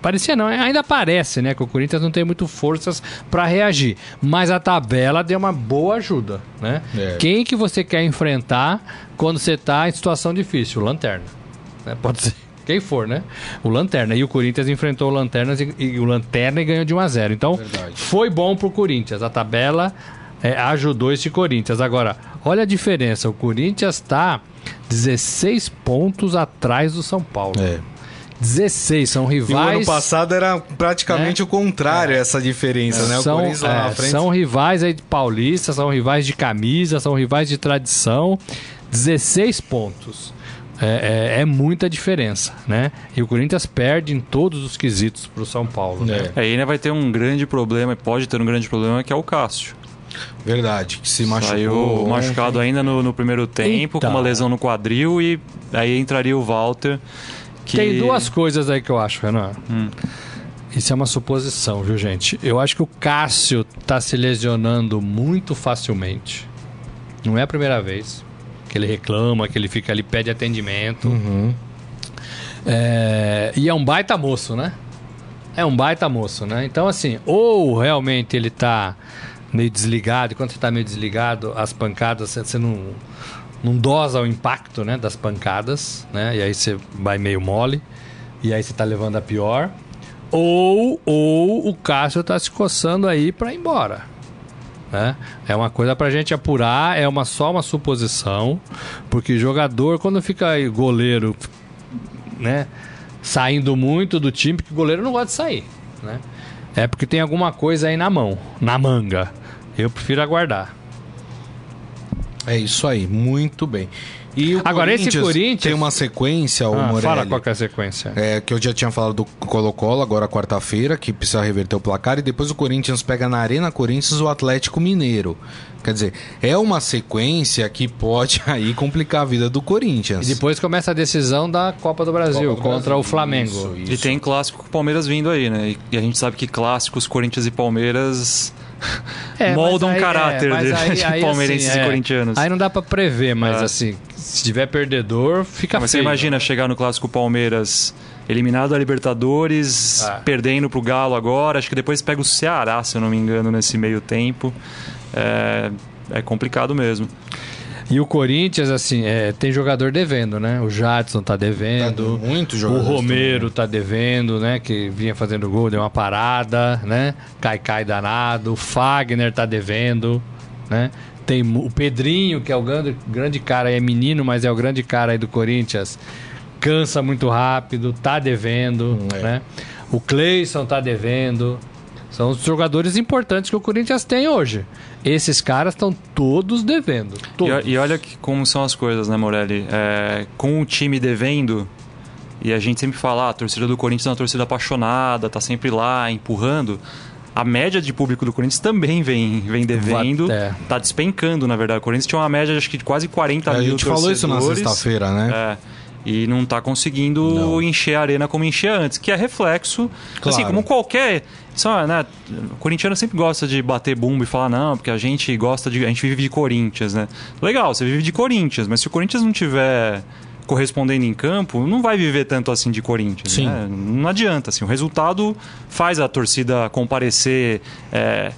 parecia não, ainda parece, né, que o Corinthians não tem muito forças para reagir, mas a tabela deu uma boa ajuda, né? É. Quem que você quer enfrentar quando você tá em situação difícil? Lanterna. Né? Pode ser <laughs> quem for, né? O Lanterna. E o Corinthians enfrentou o Lanternas e, e o Lanterna e ganhou de 1 a 0. Então, Verdade. foi bom pro Corinthians. A tabela é, ajudou esse Corinthians. Agora, olha a diferença. O Corinthians está 16 pontos atrás do São Paulo. É. 16 são E o rivais. ano passado era praticamente o contrário, essa diferença, né? O são, Corinthians lá na é, frente. são rivais aí de Paulista, são rivais de camisa, são rivais de tradição. 16 pontos. É, é- é muita diferença, né? E o Corinthians perde em todos os quesitos pro São Paulo. né? É, Aí ainda vai ter um grande problema, e pode ter um grande problema, que é o Cássio. verdade, que se machucou. Saiu machucado ainda no, no primeiro tempo, Então. com uma lesão no quadril, e aí entraria o Walter. Que... Tem duas coisas aí que eu acho, Renan. Hum. Isso é uma suposição, viu, gente? Eu acho que o Cássio tá se lesionando muito facilmente. Não é a primeira vez que ele reclama, que ele fica ali, pede atendimento. Uhum. É, E é um baita moço, né? É um baita moço, né? Então, assim, ou realmente ele tá meio desligado, e quando você tá meio desligado, as pancadas, você- não, não dosa o impacto, né, das pancadas, né? E aí você vai meio mole, e aí você tá levando a pior. Ou, ou o Cássio tá se coçando aí pra ir embora. Né? É uma coisa pra gente apurar, é uma só uma suposição, porque jogador, quando fica aí goleiro, né, saindo muito do time, porque goleiro não gosta de sair, né? É porque tem alguma coisa aí na mão, na manga. Eu prefiro aguardar. É isso aí, muito bem. E o Agora, esse Corinthians- tem uma sequência, o Ah, Morelli. fala qual que é a sequência. É, que eu já tinha falado do Colo-Colo, agora quarta-feira, que precisa reverter o placar, e depois o Corinthians pega na Arena Corinthians o Atlético Mineiro. Quer dizer, é uma sequência que pode <laughs> aí complicar a vida do Corinthians. E depois começa a decisão da Copa do Brasil Copa do contra Brasil. o Flamengo. Isso, E isso. tem clássico com o Palmeiras vindo aí, né? E, e a gente sabe que clássicos, Corinthians e Palmeiras É, moldam aí- caráter é, de, aí- <laughs> de aí, palmeirenses assim, e é, corintianos. Aí não dá pra prever, mas É. assim, se tiver perdedor, fica mas você feio. imagina chegar no clássico Palmeiras eliminado da Libertadores, Ah. perdendo pro Galo agora, acho que depois pega o Ceará, se eu não me engano, nesse meio tempo. É, é complicado mesmo. E o Corinthians, assim, é, tem jogador devendo, né? O Jadson tá Tá devendo. muito o jogador. Romero tá devendo, né? Que vinha fazendo gol, deu uma parada, né? Caicai danado. O Fagner tá devendo, né? Tem o Pedrinho, que é o grande, grande cara, é menino, mas é o grande cara aí do Corinthians. Cansa muito rápido, tá devendo, É. né? O Cleison tá devendo. São os jogadores importantes que o Corinthians tem hoje. Esses caras estão todos devendo. Todos. E, e olha que, como são as coisas, né, Morelli? É, com o time devendo, e a gente sempre fala, ah, a torcida do Corinthians é uma torcida apaixonada, tá sempre lá, empurrando. A média de público do Corinthians também vem, vem devendo. É. Tá despencando, na verdade. O Corinthians tinha uma média, acho que de quase 40 A mil gente falou isso na sexta-feira, né? É. E não tá conseguindo Não. encher a arena como enchia antes, que é reflexo. Claro. Assim, como qualquer. Só, né, o corintiano sempre gosta de bater bumbo e falar, não, porque a gente gosta de. A gente vive de Corinthians, né? Legal, você vive de Corinthians, mas se o Corinthians não tiver correspondendo em campo, não vai viver tanto assim de Corinthians. Né? Não adianta, assim. O resultado faz a torcida comparecer. é,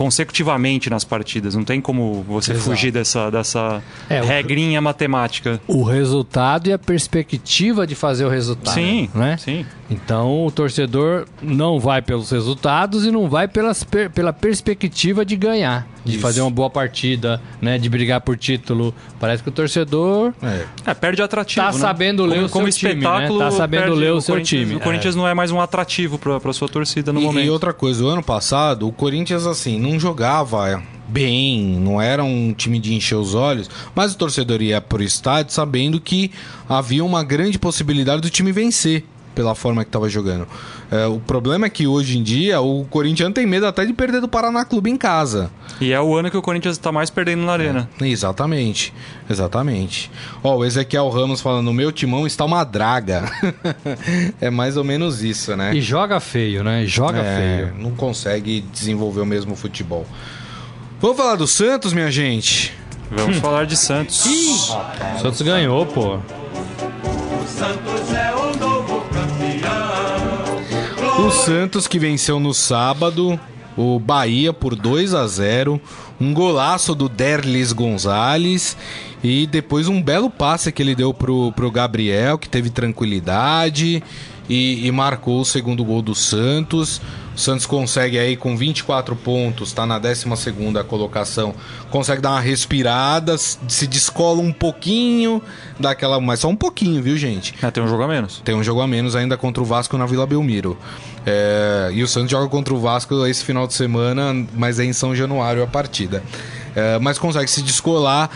consecutivamente nas partidas, não tem como você Exato. fugir dessa, dessa É, o- regrinha matemática. o resultado e a perspectiva de fazer o resultado. Sim, né? sim. Então o torcedor não vai pelos resultados e não vai pelas per- pela perspectiva de ganhar, de Isso. fazer uma boa partida, né, de brigar por título. Parece que o torcedor É. É, perde atrativo. Tá né? sabendo ler como, o como seu time, né? espetáculo, Tá sabendo ler o seu Corinthians- time, O Corinthians não é mais um atrativo pra, pra sua torcida no E, momento. e outra coisa, o ano passado, o Corinthians, assim, não jogava bem, não era um time de encher os olhos, mas o torcedor ia pro estádio sabendo que havia uma grande possibilidade do time vencer pela forma que estava jogando. É, o problema é que hoje em dia o Corinthians tem medo até de perder do Paraná Clube em casa. E é o ano que o Corinthians tá mais perdendo na arena. Exatamente, exatamente. Ó, o Ezequiel Ramos falando, meu timão está uma draga. <laughs> é mais ou menos isso, né? e joga feio, né? Joga É, feio. Não consegue desenvolver o mesmo futebol. Vamos falar do Santos, minha gente? Vamos falar de Santos. O Santos ganhou, pô. Santos é o. O Santos que venceu no sábado o Bahia por 2 a 0 um golaço do Derlis Gonzalez e depois um belo passe que ele deu pro, pro Gabriel, que teve tranquilidade e, e marcou o segundo gol do Santos. O Santos consegue aí com 24 pontos, tá na 12 colocação, consegue dar uma respirada, se descola um pouquinho daquela, mas só um pouquinho, viu, gente? É, tem um jogo a menos. Tem um jogo a menos ainda contra o Vasco na Vila Belmiro. É, e o Santos joga contra o Vasco esse final de semana, mas é em São Januário a partida. É, mas consegue se descolar.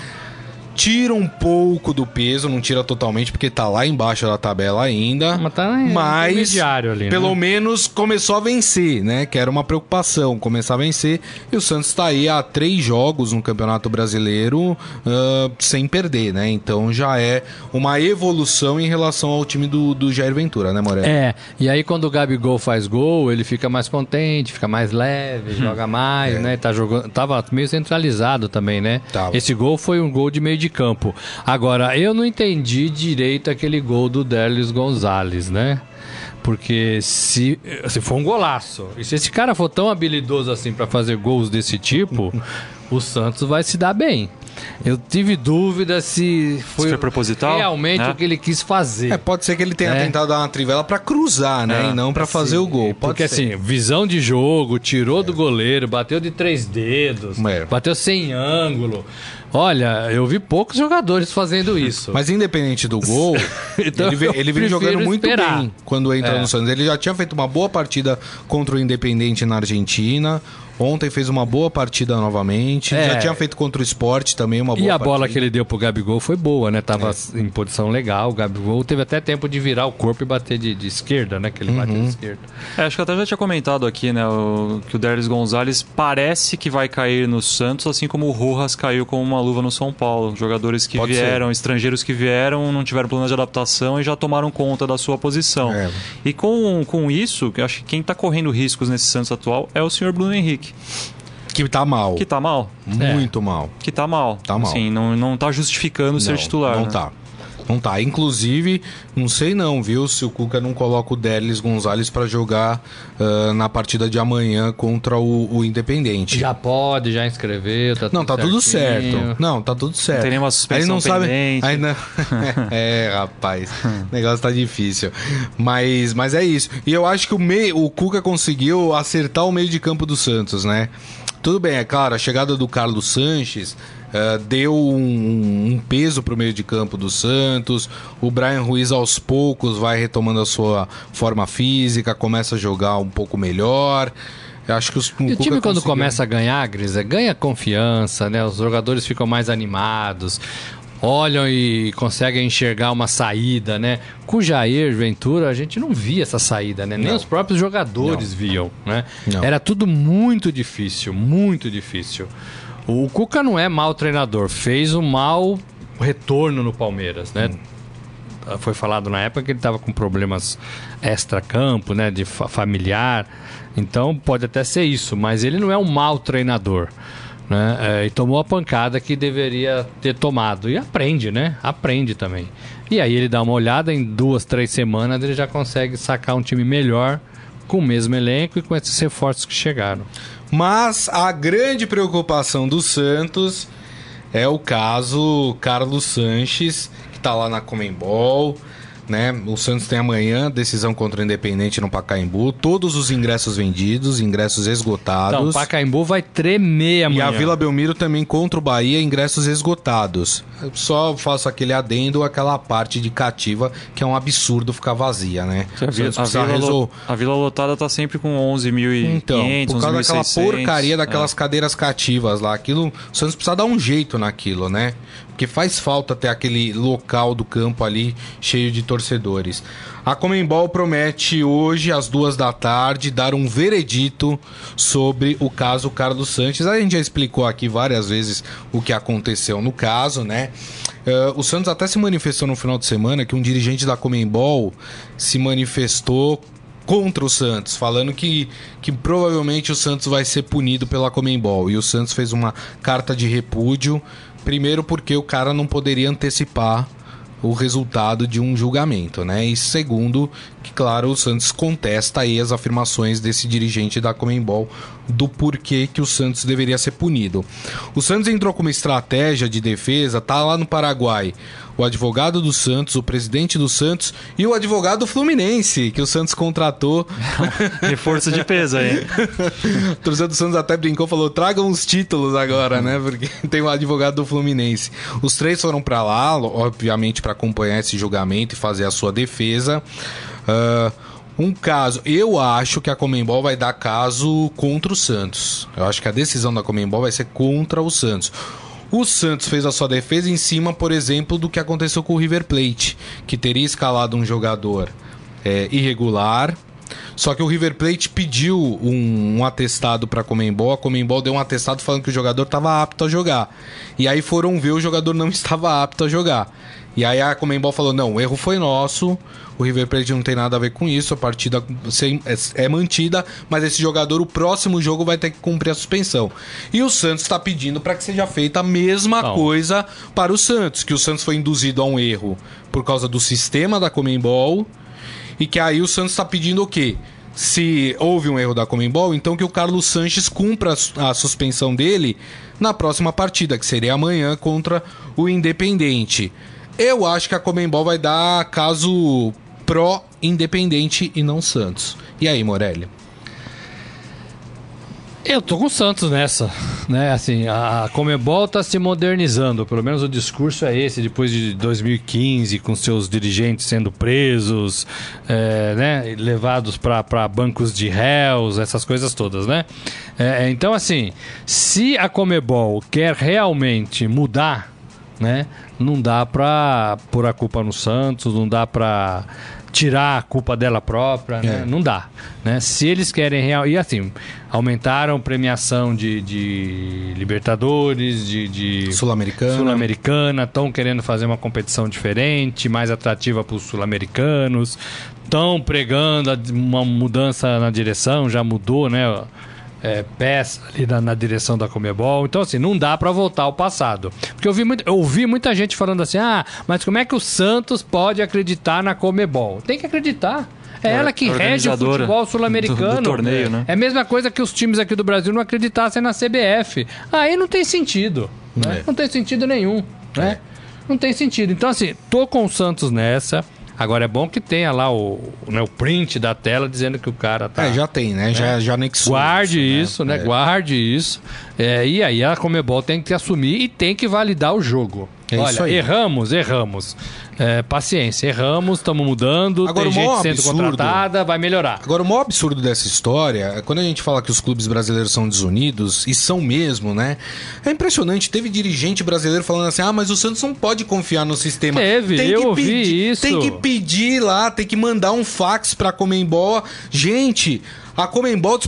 Tira um pouco do peso, não tira totalmente, porque tá lá embaixo da tabela ainda. Mas tá Mas, ali, né? pelo menos começou a vencer, né? Que era uma preocupação, começar a vencer. E o Santos tá aí há três jogos no Campeonato Brasileiro ah, sem perder, né? Então já é uma evolução em relação ao time do, do Jair Ventura, né, Moreno? É, e aí quando o Gabigol faz gol, ele fica mais contente, fica mais leve, joga mais, né? Tá jogando, tava meio centralizado também, né? Tava. Esse gol foi um gol de meio de campo. Agora, eu não entendi direito aquele gol do Derlis Gonzalez, né? Porque se, se for um golaço, e se esse cara for tão habilidoso assim pra fazer gols desse tipo, <laughs> o Santos vai se dar bem. Eu tive dúvida se foi, foi proposital, realmente né? o que ele quis fazer. É, pode ser que ele tenha É. tentado dar uma trivela pra cruzar, né? É, e não pra fazer o gol. Pode Porque ser. assim, visão de jogo, tirou do goleiro, bateu de três dedos, É. bateu sem ângulo. Olha, eu vi poucos jogadores fazendo isso. Mas independente do gol, <laughs> Então, ele, ele vem jogando muito esperar. bem quando entra É. no Santos. Ele já tinha feito uma boa partida contra o Independente na Argentina. Ontem fez uma boa partida novamente. É. Já tinha feito contra o Sport também uma boa E a bola partida. que ele deu pro Gabigol foi boa, né? Tava É. em posição legal. O Gabigol teve até tempo de virar o corpo e bater de, de esquerda, né? Que ele bateu Uhum. de esquerda. É, acho que eu até já tinha comentado aqui, né? o- que o Derlis Gonzalez parece que vai cair no Santos, assim como o Rojas caiu como uma luva no São Paulo. Jogadores que Pode vieram, estrangeiros que vieram, não tiveram problemas de adaptação e já tomaram conta da sua posição. É. E com, com isso, acho que quem tá correndo riscos nesse Santos atual é o senhor Bruno Henrique, Que tá mal. que tá mal. Muito mal. Que tá mal. Tá mal. Assim, não, não tá justificando ser não, titular. Não né? tá. Não tá. Inclusive, não sei não, viu? Se o Cuca não coloca o Derlis Gonzalez pra jogar ah, na partida de amanhã contra o, o Independente. Já pode, já inscreveu, tá Não, tudo tá tudo certinho. certo. Não, tá tudo certo. tem nenhuma suspensão Aí não sabe. pendente. Aí não... <laughs> é, rapaz. O negócio tá difícil. Mas, mas é isso. E eu acho que o, meio, o Cuca conseguiu acertar o meio de campo do Santos, né? Tudo bem, é claro, a chegada do Carlos Sanches eh, deu um, um peso pro meio de campo do Santos. O Brian Ruiz aos poucos vai retomando a sua forma física, começa a jogar um pouco melhor. Eu acho que os, o Cuca time quando começa a ganhar, Gris, é, ganha confiança, né? Os jogadores ficam mais animados, olham e conseguem enxergar uma saída, né? Com o Jair Ventura, a gente não via essa saída, né? Nem Não. os próprios jogadores viam, né? Não. Era tudo muito difícil, muito difícil. O Cuca não é mau treinador, fez um mau retorno no Palmeiras, né? foi falado na época que ele estava com problemas extra-campo, né, de fa- familiar. Então pode até ser isso, mas ele não é um mau treinador. Né? É, e tomou a pancada que deveria ter tomado. E aprende, né? Aprende também. E aí ele dá uma olhada, em duas, três semanas ele já consegue sacar um time melhor, com o mesmo elenco e com esses reforços que chegaram. Mas a grande preocupação do Santos é o caso Carlos Sanches, que tá lá na Comembol, né? O Santos tem amanhã decisão contra o Independente no Pacaembu, todos os ingressos vendidos, ingressos Então, esgotados. Pacaembu vai tremer E amanhã. a Vila Belmiro também contra o Bahia, ingressos esgotados. Eu só faço aquele adendo àquela parte de cativa, que é um absurdo ficar vazia, né? A, O Vila, Santos a, precisa Vila, resol- a Vila Lotada tá sempre com 11.500, Então, por causa daquela 11.600. porcaria daquelas É. cadeiras cativas lá, aquilo, o Santos precisa dar um jeito naquilo, né? Porque faz falta ter aquele local do campo ali cheio de torcedores. A Comembol promete hoje, às duas da tarde, dar um veredito sobre o caso Carlos Sanches. A gente já explicou aqui várias vezes o que aconteceu no caso, né? Eh, o Santos até se manifestou no final de semana que um dirigente da Comembol se manifestou contra o Santos, falando que, que provavelmente o Santos vai ser punido pela Comembol. E o Santos fez uma carta de repúdio, primeiro porque o cara não poderia antecipar o resultado de um julgamento, né? E segundo, que claro, o Santos contesta aí as afirmações desse dirigente da Comembol do porquê que o Santos deveria ser punido. O Santos entrou com uma estratégia de defesa, tá lá no Paraguai. O advogado do Santos, o presidente do Santos e o advogado do Fluminense, que o Santos contratou. <laughs> Reforço de peso aí. <laughs> o torcedor do Santos até brincou, falou: tragam os títulos agora, né? Porque <laughs> tem o advogado do Fluminense. Os três foram pra lá, obviamente, para acompanhar esse julgamento e fazer a sua defesa. Ah, um caso, eu acho que a Comembol vai dar caso contra o Santos. Eu acho que a decisão da Comembol vai ser contra o Santos. O Santos fez a sua defesa em cima, por exemplo, do que aconteceu com o River Plate, que teria escalado um jogador é, irregular. Só que o River Plate pediu um, um atestado para a Comembol, a Comembol deu um atestado falando que o jogador estava apto a jogar. E aí foram ver, o jogador não <laughs> estava apto a jogar. E aí a Comembol falou: não, o erro foi nosso, o River Plate não tem nada a ver com isso, a partida é, é mantida, mas esse jogador, o próximo jogo, vai ter que cumprir a suspensão. E o Santos está pedindo para que seja feita a mesma Não. coisa para o Santos, que o Santos foi induzido a um erro por causa do sistema da Comembol e que aí o Santos está pedindo o quê? se houve um erro da Comembol, então que o Carlos Sanches cumpra a suspensão dele na próxima partida, que seria amanhã contra o Independente. Eu acho que a Comembol vai dar caso pró-Independente e não Santos. E aí, Morelli? Eu tô com o Santos nessa, né? Assim, a Comebol tá se modernizando, pelo menos o discurso é esse, depois de 2015, com seus dirigentes sendo presos, é, né? Levados para bancos de réus, essas coisas todas, né? É, então, assim, se a Comebol quer realmente mudar, né? Não dá pra pôr a culpa no Santos, não dá pra tirar a culpa dela própria, né? É. Não dá, né? Se eles querem real e assim aumentaram premiação de, de Libertadores, de, de Sul-Americana. Sul-Americana, estão querendo fazer uma competição diferente, mais atrativa para os sul-americanos, estão pregando uma mudança na direção, já mudou, né? É, peça ali na, na direção da Comebol. Então, assim, não dá para voltar ao passado. Porque eu, vi muito, eu ouvi muita gente falando assim: ah, mas como é que o Santos pode acreditar na Comebol? Tem que acreditar. É ela que rege o futebol do- sul-americano. do torneio, né? É a mesma coisa que os times aqui do Brasil não acreditassem na CBF. Aí não tem sentido. né? É. Não tem sentido nenhum. Né? Não tem sentido. Então, assim, tô com o Santos nessa. Agora é bom que tenha lá o, né, o print da tela dizendo que o cara tá. É, já tem, né? Já, já anexou. Guarde isso, né? É. Guarde isso. É, e aí a Comebol tem que assumir e tem que validar o jogo. É Olha, isso aí. erramos, erramos. É, paciência, erramos, estamos mudando, Agora, tem gente sendo absurdo- contratada, vai melhorar. Agora, o maior absurdo dessa história é quando a gente fala que os clubes brasileiros são desunidos, e são mesmo, né? É impressionante. Teve dirigente brasileiro falando assim: ah, mas o Santos não pode confiar no sistema. Teve, tem eu que ouvi pedir, isso. Tem que pedir lá, tem que mandar um fax pra Comembol. Gente. A Comembol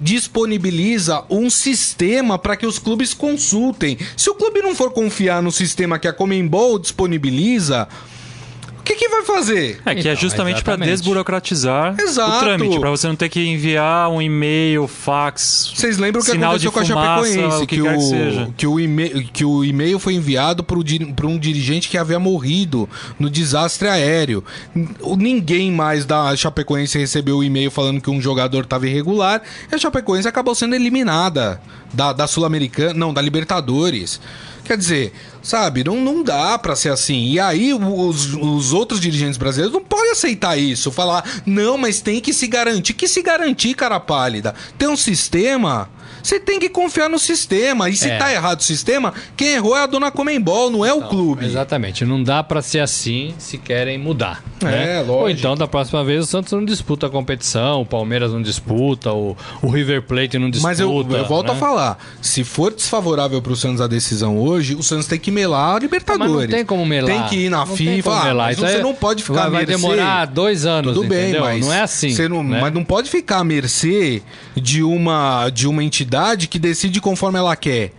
disponibiliza, um sistema para que os clubes consultem. Se o clube não for confiar no sistema que a Comembol disponibiliza, que, que vai fazer? É que é Então, justamente para desburocratizar Exato. o trâmite, para você não ter que enviar um e-mail, fax, Vocês lembram o que sinal de aconteceu com a Chapecoense? o que, que seja. que o e-mail, que o e-mail foi enviado para um dirigente que havia morrido no desastre aéreo. Ninguém mais da Chapecoense recebeu o e-mail falando que um jogador estava irregular e a Chapecoense acabou sendo eliminada da, da Sul-Americana, não, da Libertadores. Quer dizer, sabe, não, não dá pra ser assim. E aí os, os outros dirigentes brasileiros não podem aceitar isso. Falar, não, mas tem que se garantir. Que se garantir, cara pálida? Tem um sistema. Você tem que confiar no sistema. E se É. tá errado o sistema, quem errou é a dona Comembol, não é o clube. Exatamente, não dá pra ser assim se querem mudar. É, né? lógico. Ou então, da próxima vez, o Santos não disputa a competição, o Palmeiras não disputa, o, o River Plate não disputa. Mas eu, eu volto né? a falar. Se for desfavorável pro Santos a decisão hoje, o Santos tem que melar a Libertadores. Mas não tem como melar. Tem que ir na Não tem FIFA. como Ah, melar. Isso você não pode ficar vai, vai demorar dois anos, Tudo bem, entendeu? mas não é assim. não, né? Mas não pode ficar à mercê de uma, de uma entidade que decide conforme ela quer.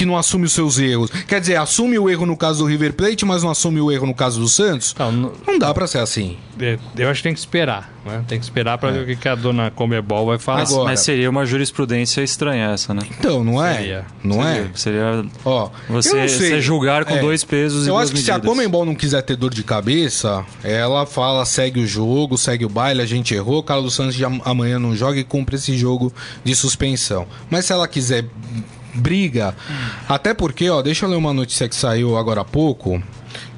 Que não assume os seus erros. Quer dizer, assume o erro no caso do River Plate, mas não assume o erro no caso do Santos? Não, não- Não dá pra ser assim. é, eu acho que tem que esperar. Né? Tem que esperar pra ver o que, a dona Comebol vai falar. Mas, Agora- mas seria uma jurisprudência estranha essa, né? Então, não é? Seria. Não é? Seria, seria Ó, você, eu você julgar com É. dois pesos e Eu acho que se a. Comembol não quiser ter dor de cabeça, ela fala, segue o jogo, segue o baile, a gente errou, Carlos Santos já amanhã não joga e cumpre esse jogo de suspensão. Mas se ela quiser briga, até porque, ó, deixa eu ler uma notícia que saiu agora há pouco,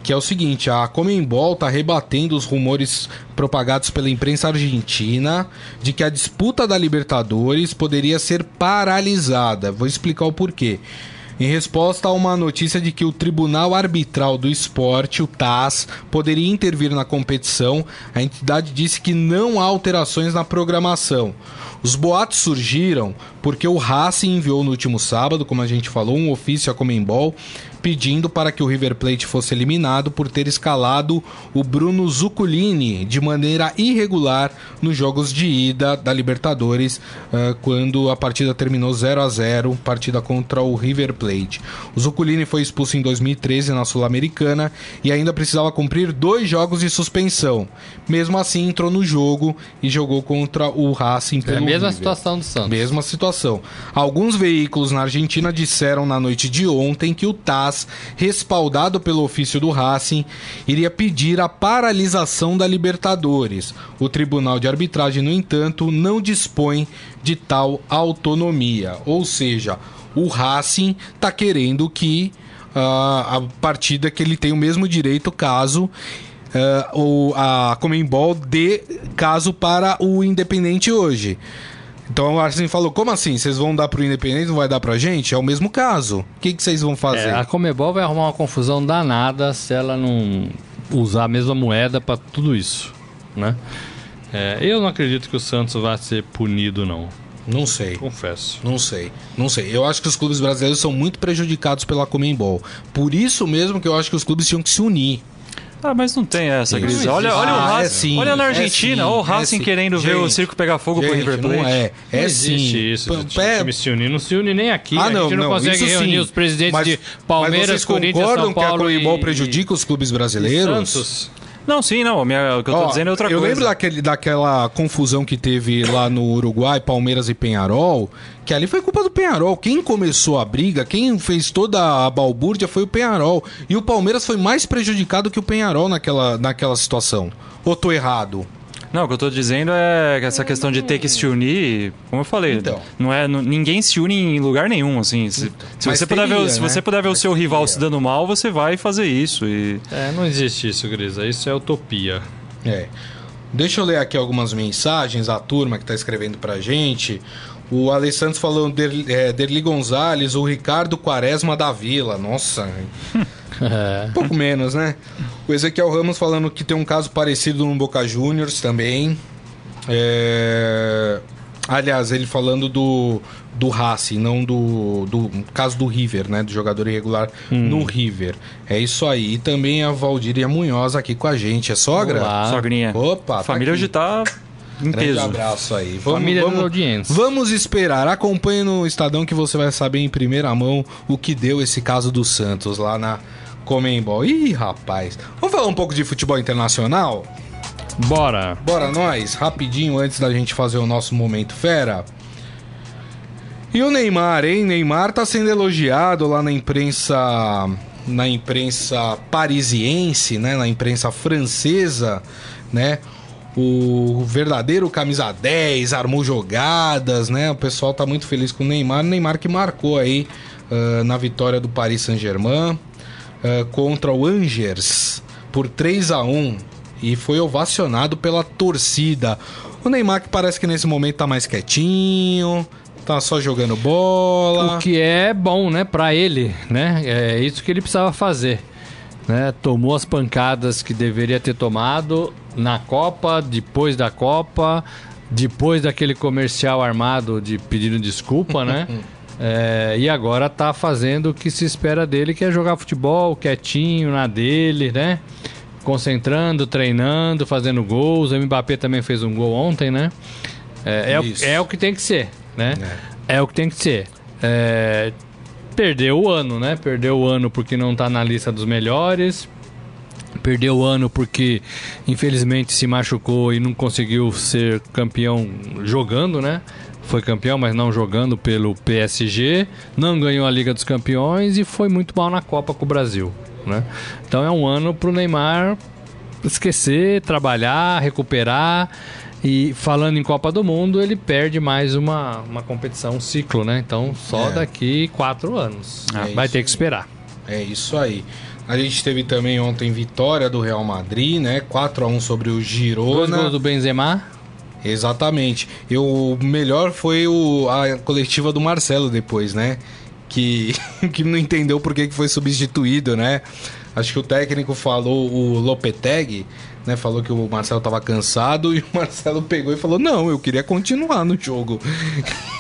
que é o seguinte, a Comembol tá rebatendo os rumores propagados pela imprensa argentina de que a disputa da Libertadores poderia ser paralisada. Vou explicar o porquê. Em resposta a uma notícia de que o Tribunal Arbitral do Esporte, o TAS, poderia intervir na competição, a entidade disse que não há alterações na programação. Os boatos surgiram porque o Racing enviou no último sábado, como a gente falou, um ofício à Comembol pedindo para que o River Plate fosse eliminado por ter escalado o Bruno Zuculini de maneira irregular nos jogos de ida da Libertadores, ah, quando a partida terminou 0 a 0 partida contra o River Plate. O Zuculini foi expulso em 2013 na Sul-Americana e ainda precisava cumprir dois jogos de suspensão. Mesmo assim, entrou no jogo e jogou contra o Racing É pelo a mesma River. situação do Santos. Mesma situação. Alguns veículos na Argentina disseram na noite de ontem que o TAS Haas, respaldado pelo ofício do Racing, iria pedir a paralisação da Libertadores. O Tribunal de Arbitragem, no entanto, não dispõe de tal autonomia. Ou seja, o Racing está querendo que uh, a partida que ele tem o mesmo direito caso uh, o, a Comembol dê caso para o Independente hoje. Então o Arsenal falou: como assim? Vocês vão dar pro Independente não vai dar pra gente? É o mesmo caso. O que, que vocês vão fazer? É, a Comebol vai arrumar uma confusão danada se ela não usar a mesma moeda para tudo isso, né? É, eu não acredito que o Santos vá ser punido, não. Não sei. Confesso. Não sei. Não sei. Eu acho que os clubes brasileiros são muito prejudicados pela Comembol. Por isso mesmo que eu acho que os clubes tinham que se unir. Ah, mas não tem essa, Gris. Olha, olha o Ah, Racing. é sim, olha na é Argentina, sim, o é Racing sim. querendo ver o Gente, circo pegar fogo pro Gente, River Plate. não é. Não É existe sim. isso. Pé- time se unir. Não se une nem aqui. Ah, a não, gente não, não, consegue isso reunir sim. os presidentes Mas- de Mas Palmeiras, vocês Corinthians, concordam São que a Paulo Comembol e- prejudica os clubes brasileiros? Santos. Não, sim, não. O, minha- o que eu tô Ó, dizendo é outra eu coisa. lembro daquele, daquela confusão que teve lá no Uruguai, Palmeiras e Penharol, que ali foi culpa do Penharol. Quem começou a briga, quem fez toda a balbúrdia foi o Penharol. E o Palmeiras foi mais prejudicado que o Penharol naquela, naquela situação. Ou tô errado? Não, o que eu tô dizendo é que essa questão de ter que se unir, como eu falei, Então. não é, não- ninguém se une em lugar nenhum, assim. Se, se Mas você puder ver, o- teria, se né? você puder ver o Mas seu rival teria. se dando mal, você vai fazer isso e É, não existe isso, Grisa. Isso é utopia. É. Deixa eu ler aqui algumas mensagens, a turma que tá escrevendo pra gente. O Alessandro falando Der, é, Derli Gonzalez, o Ricardo Quaresma da Vila. Nossa, <laughs> É. um pouco menos, né? O Ezequiel Ramos falando que tem um caso parecido no Boca Juniors também. É... Aliás, ele falando do, do Racing, não do, do caso do River, né? Do jogador irregular no River. É isso aí. E também a Valdiria Munhoz aqui com a gente. É sogra? Olá. sogrinha. Opa, a tá família hoje tá em Grande peso. abraço aí. Vamos, Família vamos, audiência. Vamos esperar. Acompanhe no Estadão que você vai saber em primeira mão o que deu esse caso do Santos lá na Comembol. Ih, rapaz. Vamos falar um pouco de futebol internacional? Bora. Bora nós, rapidinho antes da gente fazer o nosso momento fera. E o Neymar, hein? Neymar tá sendo elogiado lá na imprensa na imprensa parisiense, né, na imprensa francesa, né? O verdadeiro camisa 10 armou jogadas, né? O pessoal tá muito feliz com o Neymar, Neymar que marcou aí ah, na vitória do Paris Saint-Germain ah, contra o Angers por 3 a 1 e foi ovacionado pela torcida. O Neymar que parece que nesse momento tá mais quietinho, tá só jogando bola. O que é bom, né, pra ele, né? É isso que ele precisava fazer. Né? Tomou as pancadas que deveria ter tomado na Copa, depois da Copa, depois daquele comercial armado de pedindo desculpa, né? <laughs> É, e agora tá fazendo o que se espera dele, que é jogar futebol quietinho na dele, né? Concentrando, treinando, fazendo gols. O Mbappé também fez um gol ontem, né? É, é, o- é o que tem que ser, né? É, o que tem que ser. É, perdeu o ano, né? Perdeu o ano porque não tá na lista dos melhores. Perdeu o ano porque, infelizmente, se machucou e não conseguiu ser campeão jogando, né? Foi campeão, mas não jogando pelo PSG. Não ganhou a Liga dos Campeões e foi muito mal na Copa com o Brasil, né? Então é um ano pro Neymar esquecer, trabalhar, recuperar. E falando em Copa do Mundo, ele perde mais uma, uma competição, um ciclo, né? Então só É. daqui quatro anos. É Vai ter que esperar. É isso aí. A gente teve também ontem vitória do Real Madrid, né? 4 a 1 sobre o Dois Girona. gols do Benzema. Exatamente. E o melhor foi o, a coletiva do Marcelo depois, né? Que, <laughs> que não entendeu por que que foi substituído, né? Acho que o técnico falou, o Lopetegui, né? Falou que o Marcelo tava cansado e o <laughs> Marcelo pegou e falou: Não, eu queria continuar no jogo.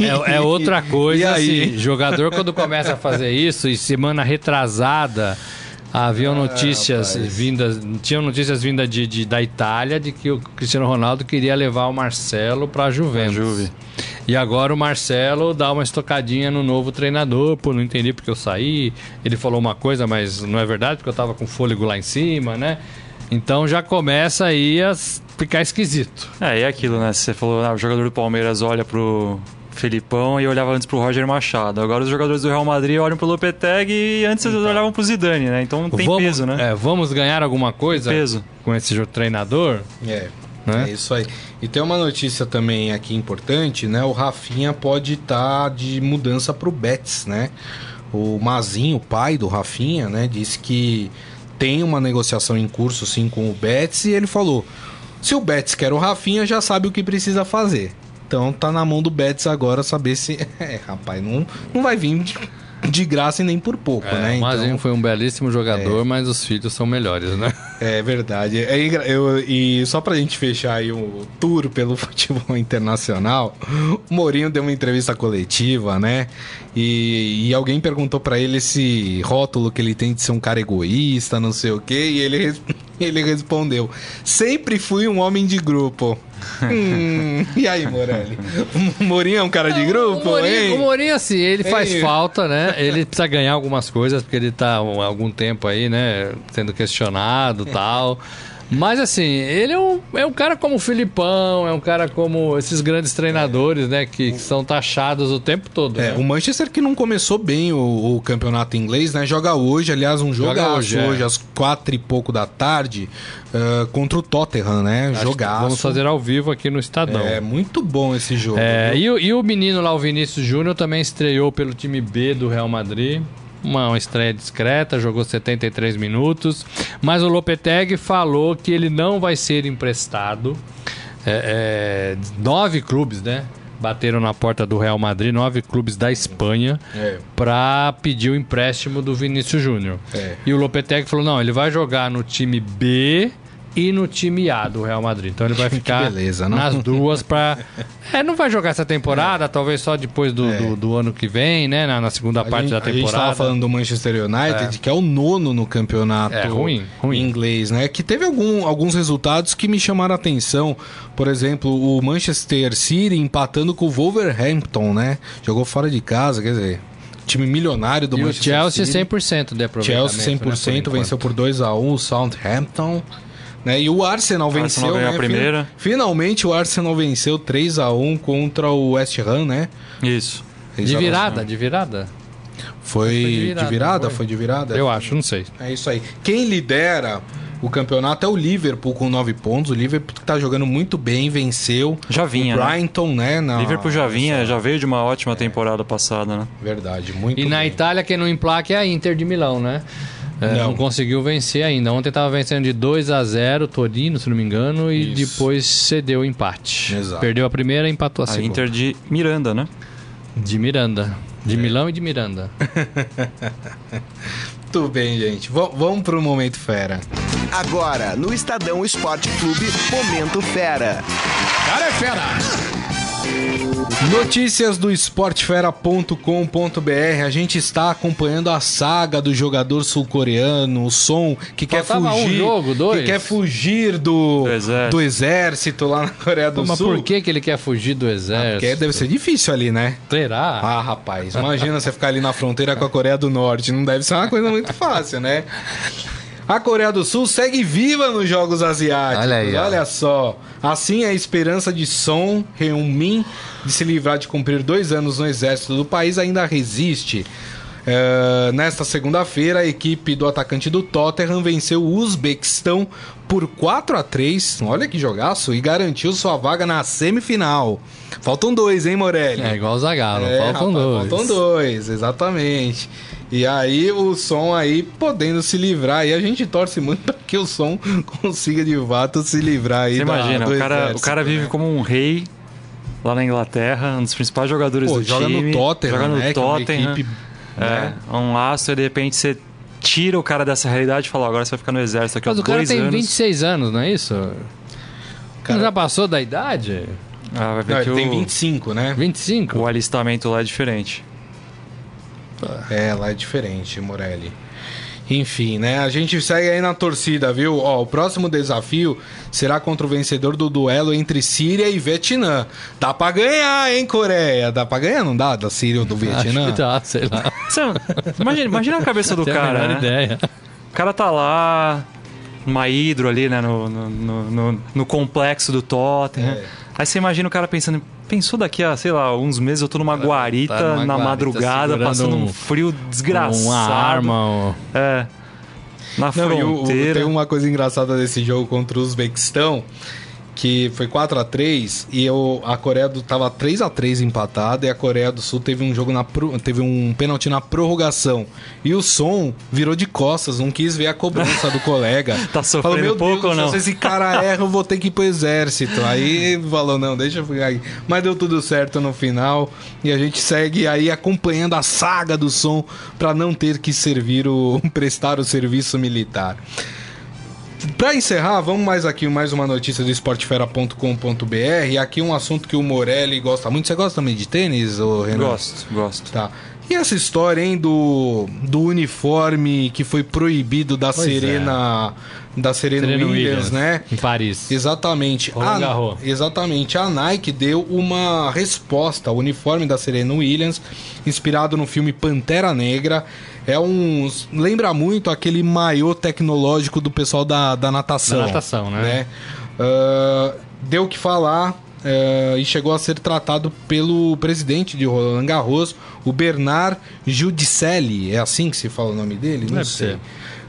É, é outra <laughs> E coisa, aí? assim, jogador quando começa a fazer isso e semana retrasada haviam notícias rapaz. vindas, tinham notícias vindas de, de- da Itália de que o Cristiano Ronaldo queria levar o Marcelo para Juventus. Juve. E agora o Marcelo dá uma estocadinha no novo treinador, por não entender porque eu saí. Ele falou uma coisa, mas não é verdade, porque eu tava com fôlego lá em cima, né? Então já começa aí a ficar esquisito. É, é aquilo, né? Você falou, ah, o jogador do Palmeiras olha pro, Felipão e olhava antes pro Roger Machado. Agora os jogadores do Real Madrid olham pro Lopetegui e antes eles olhavam pro Zidane, né? Então tem vamos, peso, né? é, vamos ganhar alguma coisa Tem peso. com esse treinador? É. Né? É isso aí. E tem uma notícia também aqui importante, né? O Rafinha pode estar de mudança pro Betis, né? O Mazinho, o pai do Rafinha, né, disse que tem uma negociação em curso sim com o Betis e ele falou: "Se o Betis quer o Rafinha, já sabe o que precisa fazer". Então tá na mão do Betis agora saber se, <laughs> é, rapaz, não não vai vir de, graça e nem por pouco, É, né? o Mazinho Então- foi um belíssimo jogador, mas os filhos são melhores, né? é verdade. É eu- e só pra gente fechar aí o tour pelo <laughs> futebol internacional, o Mourinho deu uma entrevista coletiva, né? E, e alguém perguntou pra ele esse rótulo que ele tem de ser um cara egoísta, não sei o quê, e ele, <laughs> ele respondeu: Sempre fui um homem de grupo. <laughs> Hum, e aí, Morelli? O Mourinho é um cara de grupo, o Mourinho, hein? o Mourinho, assim, ele faz falta, né? Ele precisa ganhar algumas coisas, porque ele tá há algum tempo aí, né? Sendo questionado e tal. Mas assim, ele é um, é um cara como o Filipão, é um cara como esses grandes treinadores, né? Que, que são taxados o tempo todo. É, né? o Manchester que não começou bem o, o campeonato inglês, né? Joga hoje, aliás, um jogaço hoje, hoje, é. às quatro e pouco da tarde, ah, contra o Tottenham, né? Acho que Jogaço. Vamos fazer ao vivo aqui no Estadão. É muito bom esse jogo. É, e, e o menino lá, o Vinícius Júnior, também estreou pelo time B do Real Madrid. Uma, uma estreia discreta, jogou 73 minutos. Mas o Lopetegui falou que ele não vai ser emprestado. É, é, nove clubes, né? Bateram na porta do Real Madrid, nove clubes da Espanha, É. para pedir o empréstimo do Vinícius Júnior. É. E o Lopetegui falou: não, ele vai jogar no time B e no time A do Real Madrid. Então ele vai <laughs> ficar beleza, nas duas para <laughs> É, não vai jogar essa temporada, talvez só depois do, É. do, do ano que vem, né? Na, na segunda A parte gente, da a gente temporada. tava falando do Manchester United, que é o nono no campeonato É, ruim, ruim. inglês, né? Que teve algum- alguns resultados que me chamaram a atenção. Por exemplo, o Manchester City empatando com o Wolverhampton, né? Jogou fora de casa, quer dizer, time milionário do E o Manchester Chelsea City. 100% de aproveitamento. Chelsea 100% né, venceu por 2 a 1 o Southampton. Né? E o Arsenal venceu, ganhou né? a primeira. Fin- Finalmente o Arsenal venceu 3 a 1 contra o West Ham, né? Isso. De virada, de virada. Foi, Foi de de virada, virada? não Foi? foi? de virada? Eu acho, não sei. É isso aí. Quem lidera o campeonato é o Liverpool com 9 pontos. O Liverpool tá jogando muito bem, venceu. Já vinha, O né? Brighton, né? na- Liverpool já vinha, já veio de uma ótima temporada passada, né? Verdade, muito E na bem. Itália, quem não emplaca é a Inter de Milão, né? É, Não. não. conseguiu vencer ainda. Ontem tava vencendo de 2 a 0 Torino, se não me engano, e Isso. depois cedeu o empate. Exato. Perdeu a primeira e empatou a, A segunda. Inter de Miranda, né? De Miranda. É. De Milão e de Miranda. <laughs> Muito bem, gente. V vamos pro momento fera. Agora, no Estadão Esporte Clube, Momento Fera. Cara é fera! Notícias do esportefera.com.br. A gente está acompanhando a saga do jogador sul-coreano, o Som, que quer Faltava um fugir. jogo, dois? Que quer fugir do, Do exército. do exército lá na Coreia do Mas Sul. por que, que ele quer fugir do exército? Porque deve ser difícil ali, né? Será? Ah, rapaz, imagina você ficar ali na fronteira com a Coreia do Norte. Não deve ser uma coisa muito fácil, né? A Coreia do Sul segue viva nos Jogos Asiáticos. Olha aí. Olha só. Assim, a esperança de Son Heung-min de se livrar de cumprir dois anos no exército do país ainda resiste. É, nesta segunda-feira, a equipe do atacante do Tottenham venceu o Uzbequistão por 4 a 3 Olha que jogaço! E garantiu sua vaga na semifinal. Faltam dois, hein, Morelli? É igual o Zagallo, É, faltam rapaz, dois. Faltam dois, exatamente. E aí o som aí podendo se livrar. E a gente torce muito para que o som <laughs> consiga de fato se livrar aí Você da- imagina, do o cara, o cara vive né? como um rei lá na Inglaterra, um dos principais jogadores Pô, do joga time. no Tottenham, joga no né? que é É, né? um astro e de repente você tira o cara dessa realidade e fala, agora você vai ficar no exército aqui Mas o cara dois tem anos. 26 anos, não é isso? Cara- Não já passou da idade? Ah, vai ver Não, que ele tem o, 25, né? 25? o alistamento lá é diferente. É, lá é diferente, Morelli. Enfim, né? A gente segue aí na torcida, viu? Ó, o próximo desafio será contra o vencedor do duelo entre Síria e Vietnã. Dá pra ganhar, hein, Coreia? Dá pra ganhar, não dá? Da Síria ou do Acho Vietnã? que dá, sei lá. Você- imagina, imagina a cabeça do a cara, menor né? ideia. O cara tá lá, numa hidro ali, né? No, no, no, no- no complexo do Tottenham. É. Aí você imagina o cara pensando, pensou daqui a, sei lá, uns meses eu tô numa guarita, tá numa na guarita, madrugada, passando um um- frio desgraçado. Uma arma. um- É. Na Não, o- o- fronteira. tem uma coisa engraçada desse jogo contra o Uzbequistão, que foi 4 a 3 e eu, a Coreia do tava 3 a 3 empatada e a Coreia do Sul teve um jogo na teve um pênalti na prorrogação. E o som virou de costas, não quis ver a cobrança do colega. <laughs> Tá sofrendo Falou, meu pouco Deus, ou não?" Se esse cara erra, eu vou ter que ir pro exército. Aí falou, não, deixa eu ficar aí. Mas deu tudo certo no final e a gente segue aí acompanhando a saga do som para não ter que servir o <laughs> prestar o serviço militar. Pra encerrar, vamos mais aqui, mais uma notícia do esportefera.com.br. E aqui um assunto que o Morelli gosta muito. Você gosta também de tênis, ô Renan? Gosto, gosto. Tá. E essa história, hein, do, do uniforme que foi proibido da Pois é. Serena. Da Serena, Serena Williams, né? Em Paris. Exatamente. Roland A, exatamente. A Nike deu uma resposta ao uniforme da Serena Williams, inspirado no filme Pantera Negra. É um. Lembra muito aquele maiô tecnológico do pessoal da, da natação. Da natação, né? Ah, deu o que falar. ah, e chegou a ser tratado pelo presidente de Roland Garros, o Bernard Giudicelli. É assim que se fala o nome dele? Não Deve sei. ser.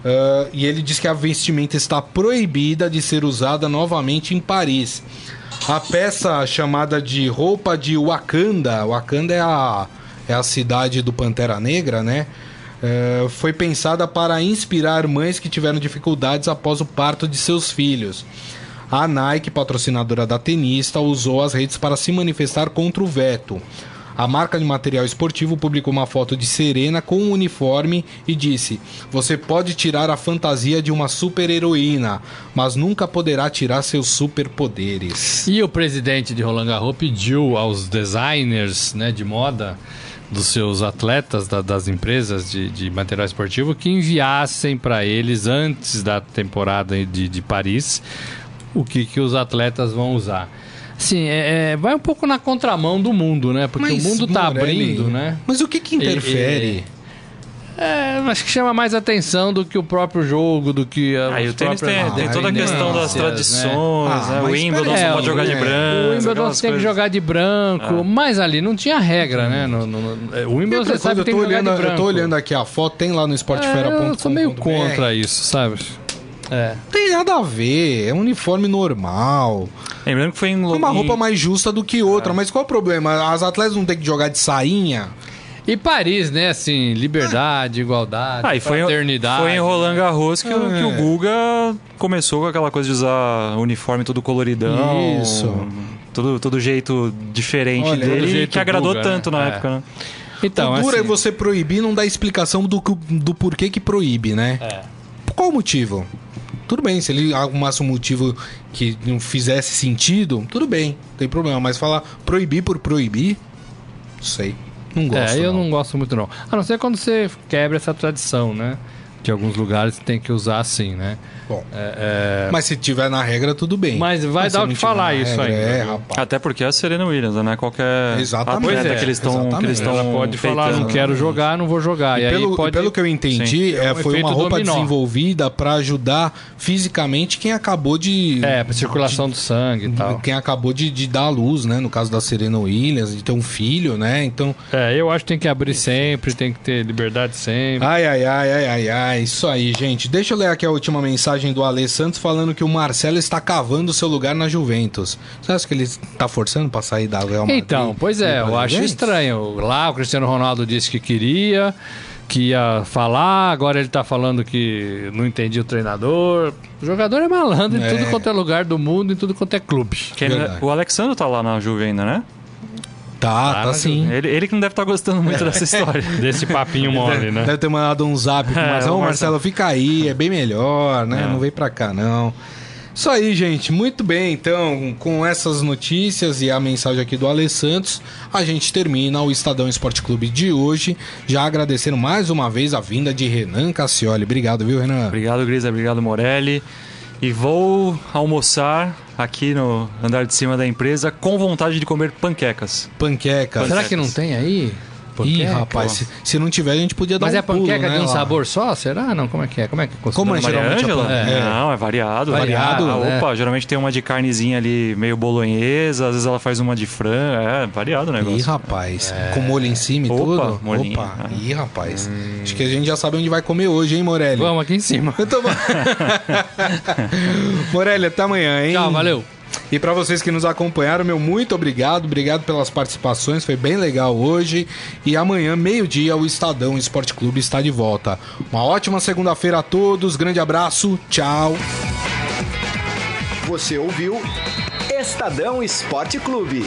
Ah, e ele diz que a vestimenta está proibida de ser usada novamente em Paris. A peça chamada de roupa de Wakanda, Wakanda é a, é a cidade do Pantera Negra, né? Eh, foi pensada para inspirar mães que tiveram dificuldades após o parto de seus filhos. A Nike, patrocinadora da tenista, usou as redes para se manifestar contra o veto. A marca de material esportivo publicou uma foto de Serena com um uniforme e disse: Você pode tirar a fantasia de uma super-heroína, mas nunca poderá tirar seus superpoderes. E o presidente de Roland Garros pediu aos designers né, de moda dos seus atletas da- das empresas de, de material esportivo que enviassem para eles antes da temporada de, de Paris o que, que os atletas vão usar. Sim, é, é- vai um pouco na contramão do mundo, né? Porque Mas, o mundo tá Morelli, abrindo, né? Mas o que que interfere? É, acho que chama mais atenção do que o próprio jogo, do que a, Aí o tênis tem, tem toda a questão das né? tradições, Ah, né? O Wimbledon é, pode jogar de é. branco. O Wimbledon tem que coisas. jogar de branco, mas ali não tinha regra, né? No, no, no- é, o Wimbledon você sabe que eu, tem tô que jogar olhando, de branco. eu tô olhando aqui a foto, tem lá no É, esportefera.com. eu sou meio contra isso, sabe? É. Tem nada a ver, é um uniforme normal. Lembrando que foi em... É uma roupa mais justa do que outra, mas qual o problema? As atletas não têm que jogar de sainha? E Paris, né? Assim, liberdade, igualdade, Ah, e foi, fraternidade. foi em Roland Garros que, o- É. que o Guga começou com aquela coisa de usar uniforme todo coloridão. Isso. Todo, todo jeito diferente Olha, dele que agradou Guga, tanto né? na É. época, né? Então, o duro assim, é você proibir não dar explicação do, do porquê que proíbe, né? É. Qual o motivo? Tudo bem, se ele arrumasse um motivo que não fizesse sentido, tudo bem, não tem problema. Mas falar proibir por proibir, não sei. Não gosto. É, eu não. não gosto muito não. A não ser quando você quebra essa tradição, né? Que alguns lugares tem que usar assim, né? Bom, É, é, mas se tiver na regra, tudo bem. Mas vai se dar o que falar isso regra, ainda, É, rapaz. Até porque é a Serena Williams, né? Qualquer Exatamente. atleta é, que eles estão ela pode falar, não peitando. quero jogar, não vou jogar. E, aí pelo, pode... pelo que eu entendi, Sim. é, É um foi uma roupa dominó. desenvolvida pra ajudar fisicamente quem acabou de. É, pra circulação do sangue e tal. Quem acabou de, de dar à luz, né? No caso da Serena Williams, de ter um filho, né? Então. É, eu acho que tem que abrir sempre, tem que ter liberdade sempre. Ai, ai, ai, ai, ai, ai. Isso aí, gente. Deixa eu ler aqui a última mensagem do Ale Santos falando que o Marcelo está cavando seu lugar na Juventus. Você acha que ele tá forçando pra sair da Real Madrid? Então, pois é, eu acho Juventus? estranho. Lá o Cristiano Ronaldo disse que queria, que ia falar, agora ele tá falando que não entendia o treinador. O jogador é malandro em É. tudo quanto é lugar do mundo, em tudo quanto é clube. Verdade. o Alexandre tá lá na Juve ainda, né? Tá, tá na sim. Ele, ele que não deve estar gostando muito dessa história. <laughs> Desse papinho mole, né? Deve ter mandado um zap pro É, Marcelo. o Ô, Marcelo, Marcelo. fica aí, é bem melhor, né? É. Não vem pra cá, não. Isso aí, gente. Muito bem. Então, com essas notícias e a mensagem aqui do Ale Santos, a gente termina o Estadão Esporte Clube de hoje. Já agradecendo mais uma vez a vinda de Renan Cassioli. Obrigado, viu, Renan? Obrigado, Grisa. Obrigado, Morelli. E vou almoçar aqui no andar de cima da empresa com vontade de comer panquecas. Panquecas. Será que não tem aí? Panqueca, Ih, rapaz, se, se não tiver, a gente podia dar Mas um é panqueca pulo, né, de um lá. sabor só? Será? Não, como é que é? Como é que Como é geralmente a Ângela? pan- é. Não, é variado. Variado, Ah, né? Opa, geralmente tem uma de carnezinha ali meio bolonhesa, às vezes ela faz uma de frango. É, variado o negócio. Ih, rapaz. Com molho em cima e Opa, tudo? molhinho. Opa. Ah. Ih, rapaz. Acho que a gente já sabe onde vai comer hoje, hein, Morelli? Vamos aqui em cima. <laughs> Então, bom. <laughs> Morelli, até amanhã, hein? Tchau, valeu. E pra vocês que nos acompanharam, meu muito obrigado. Obrigado pelas participações, foi bem legal hoje. E amanhã, meio-dia, o Estadão Esporte Clube está de volta. Uma ótima segunda-feira a todos. Grande abraço. Tchau. Você ouviu Estadão Esporte Clube.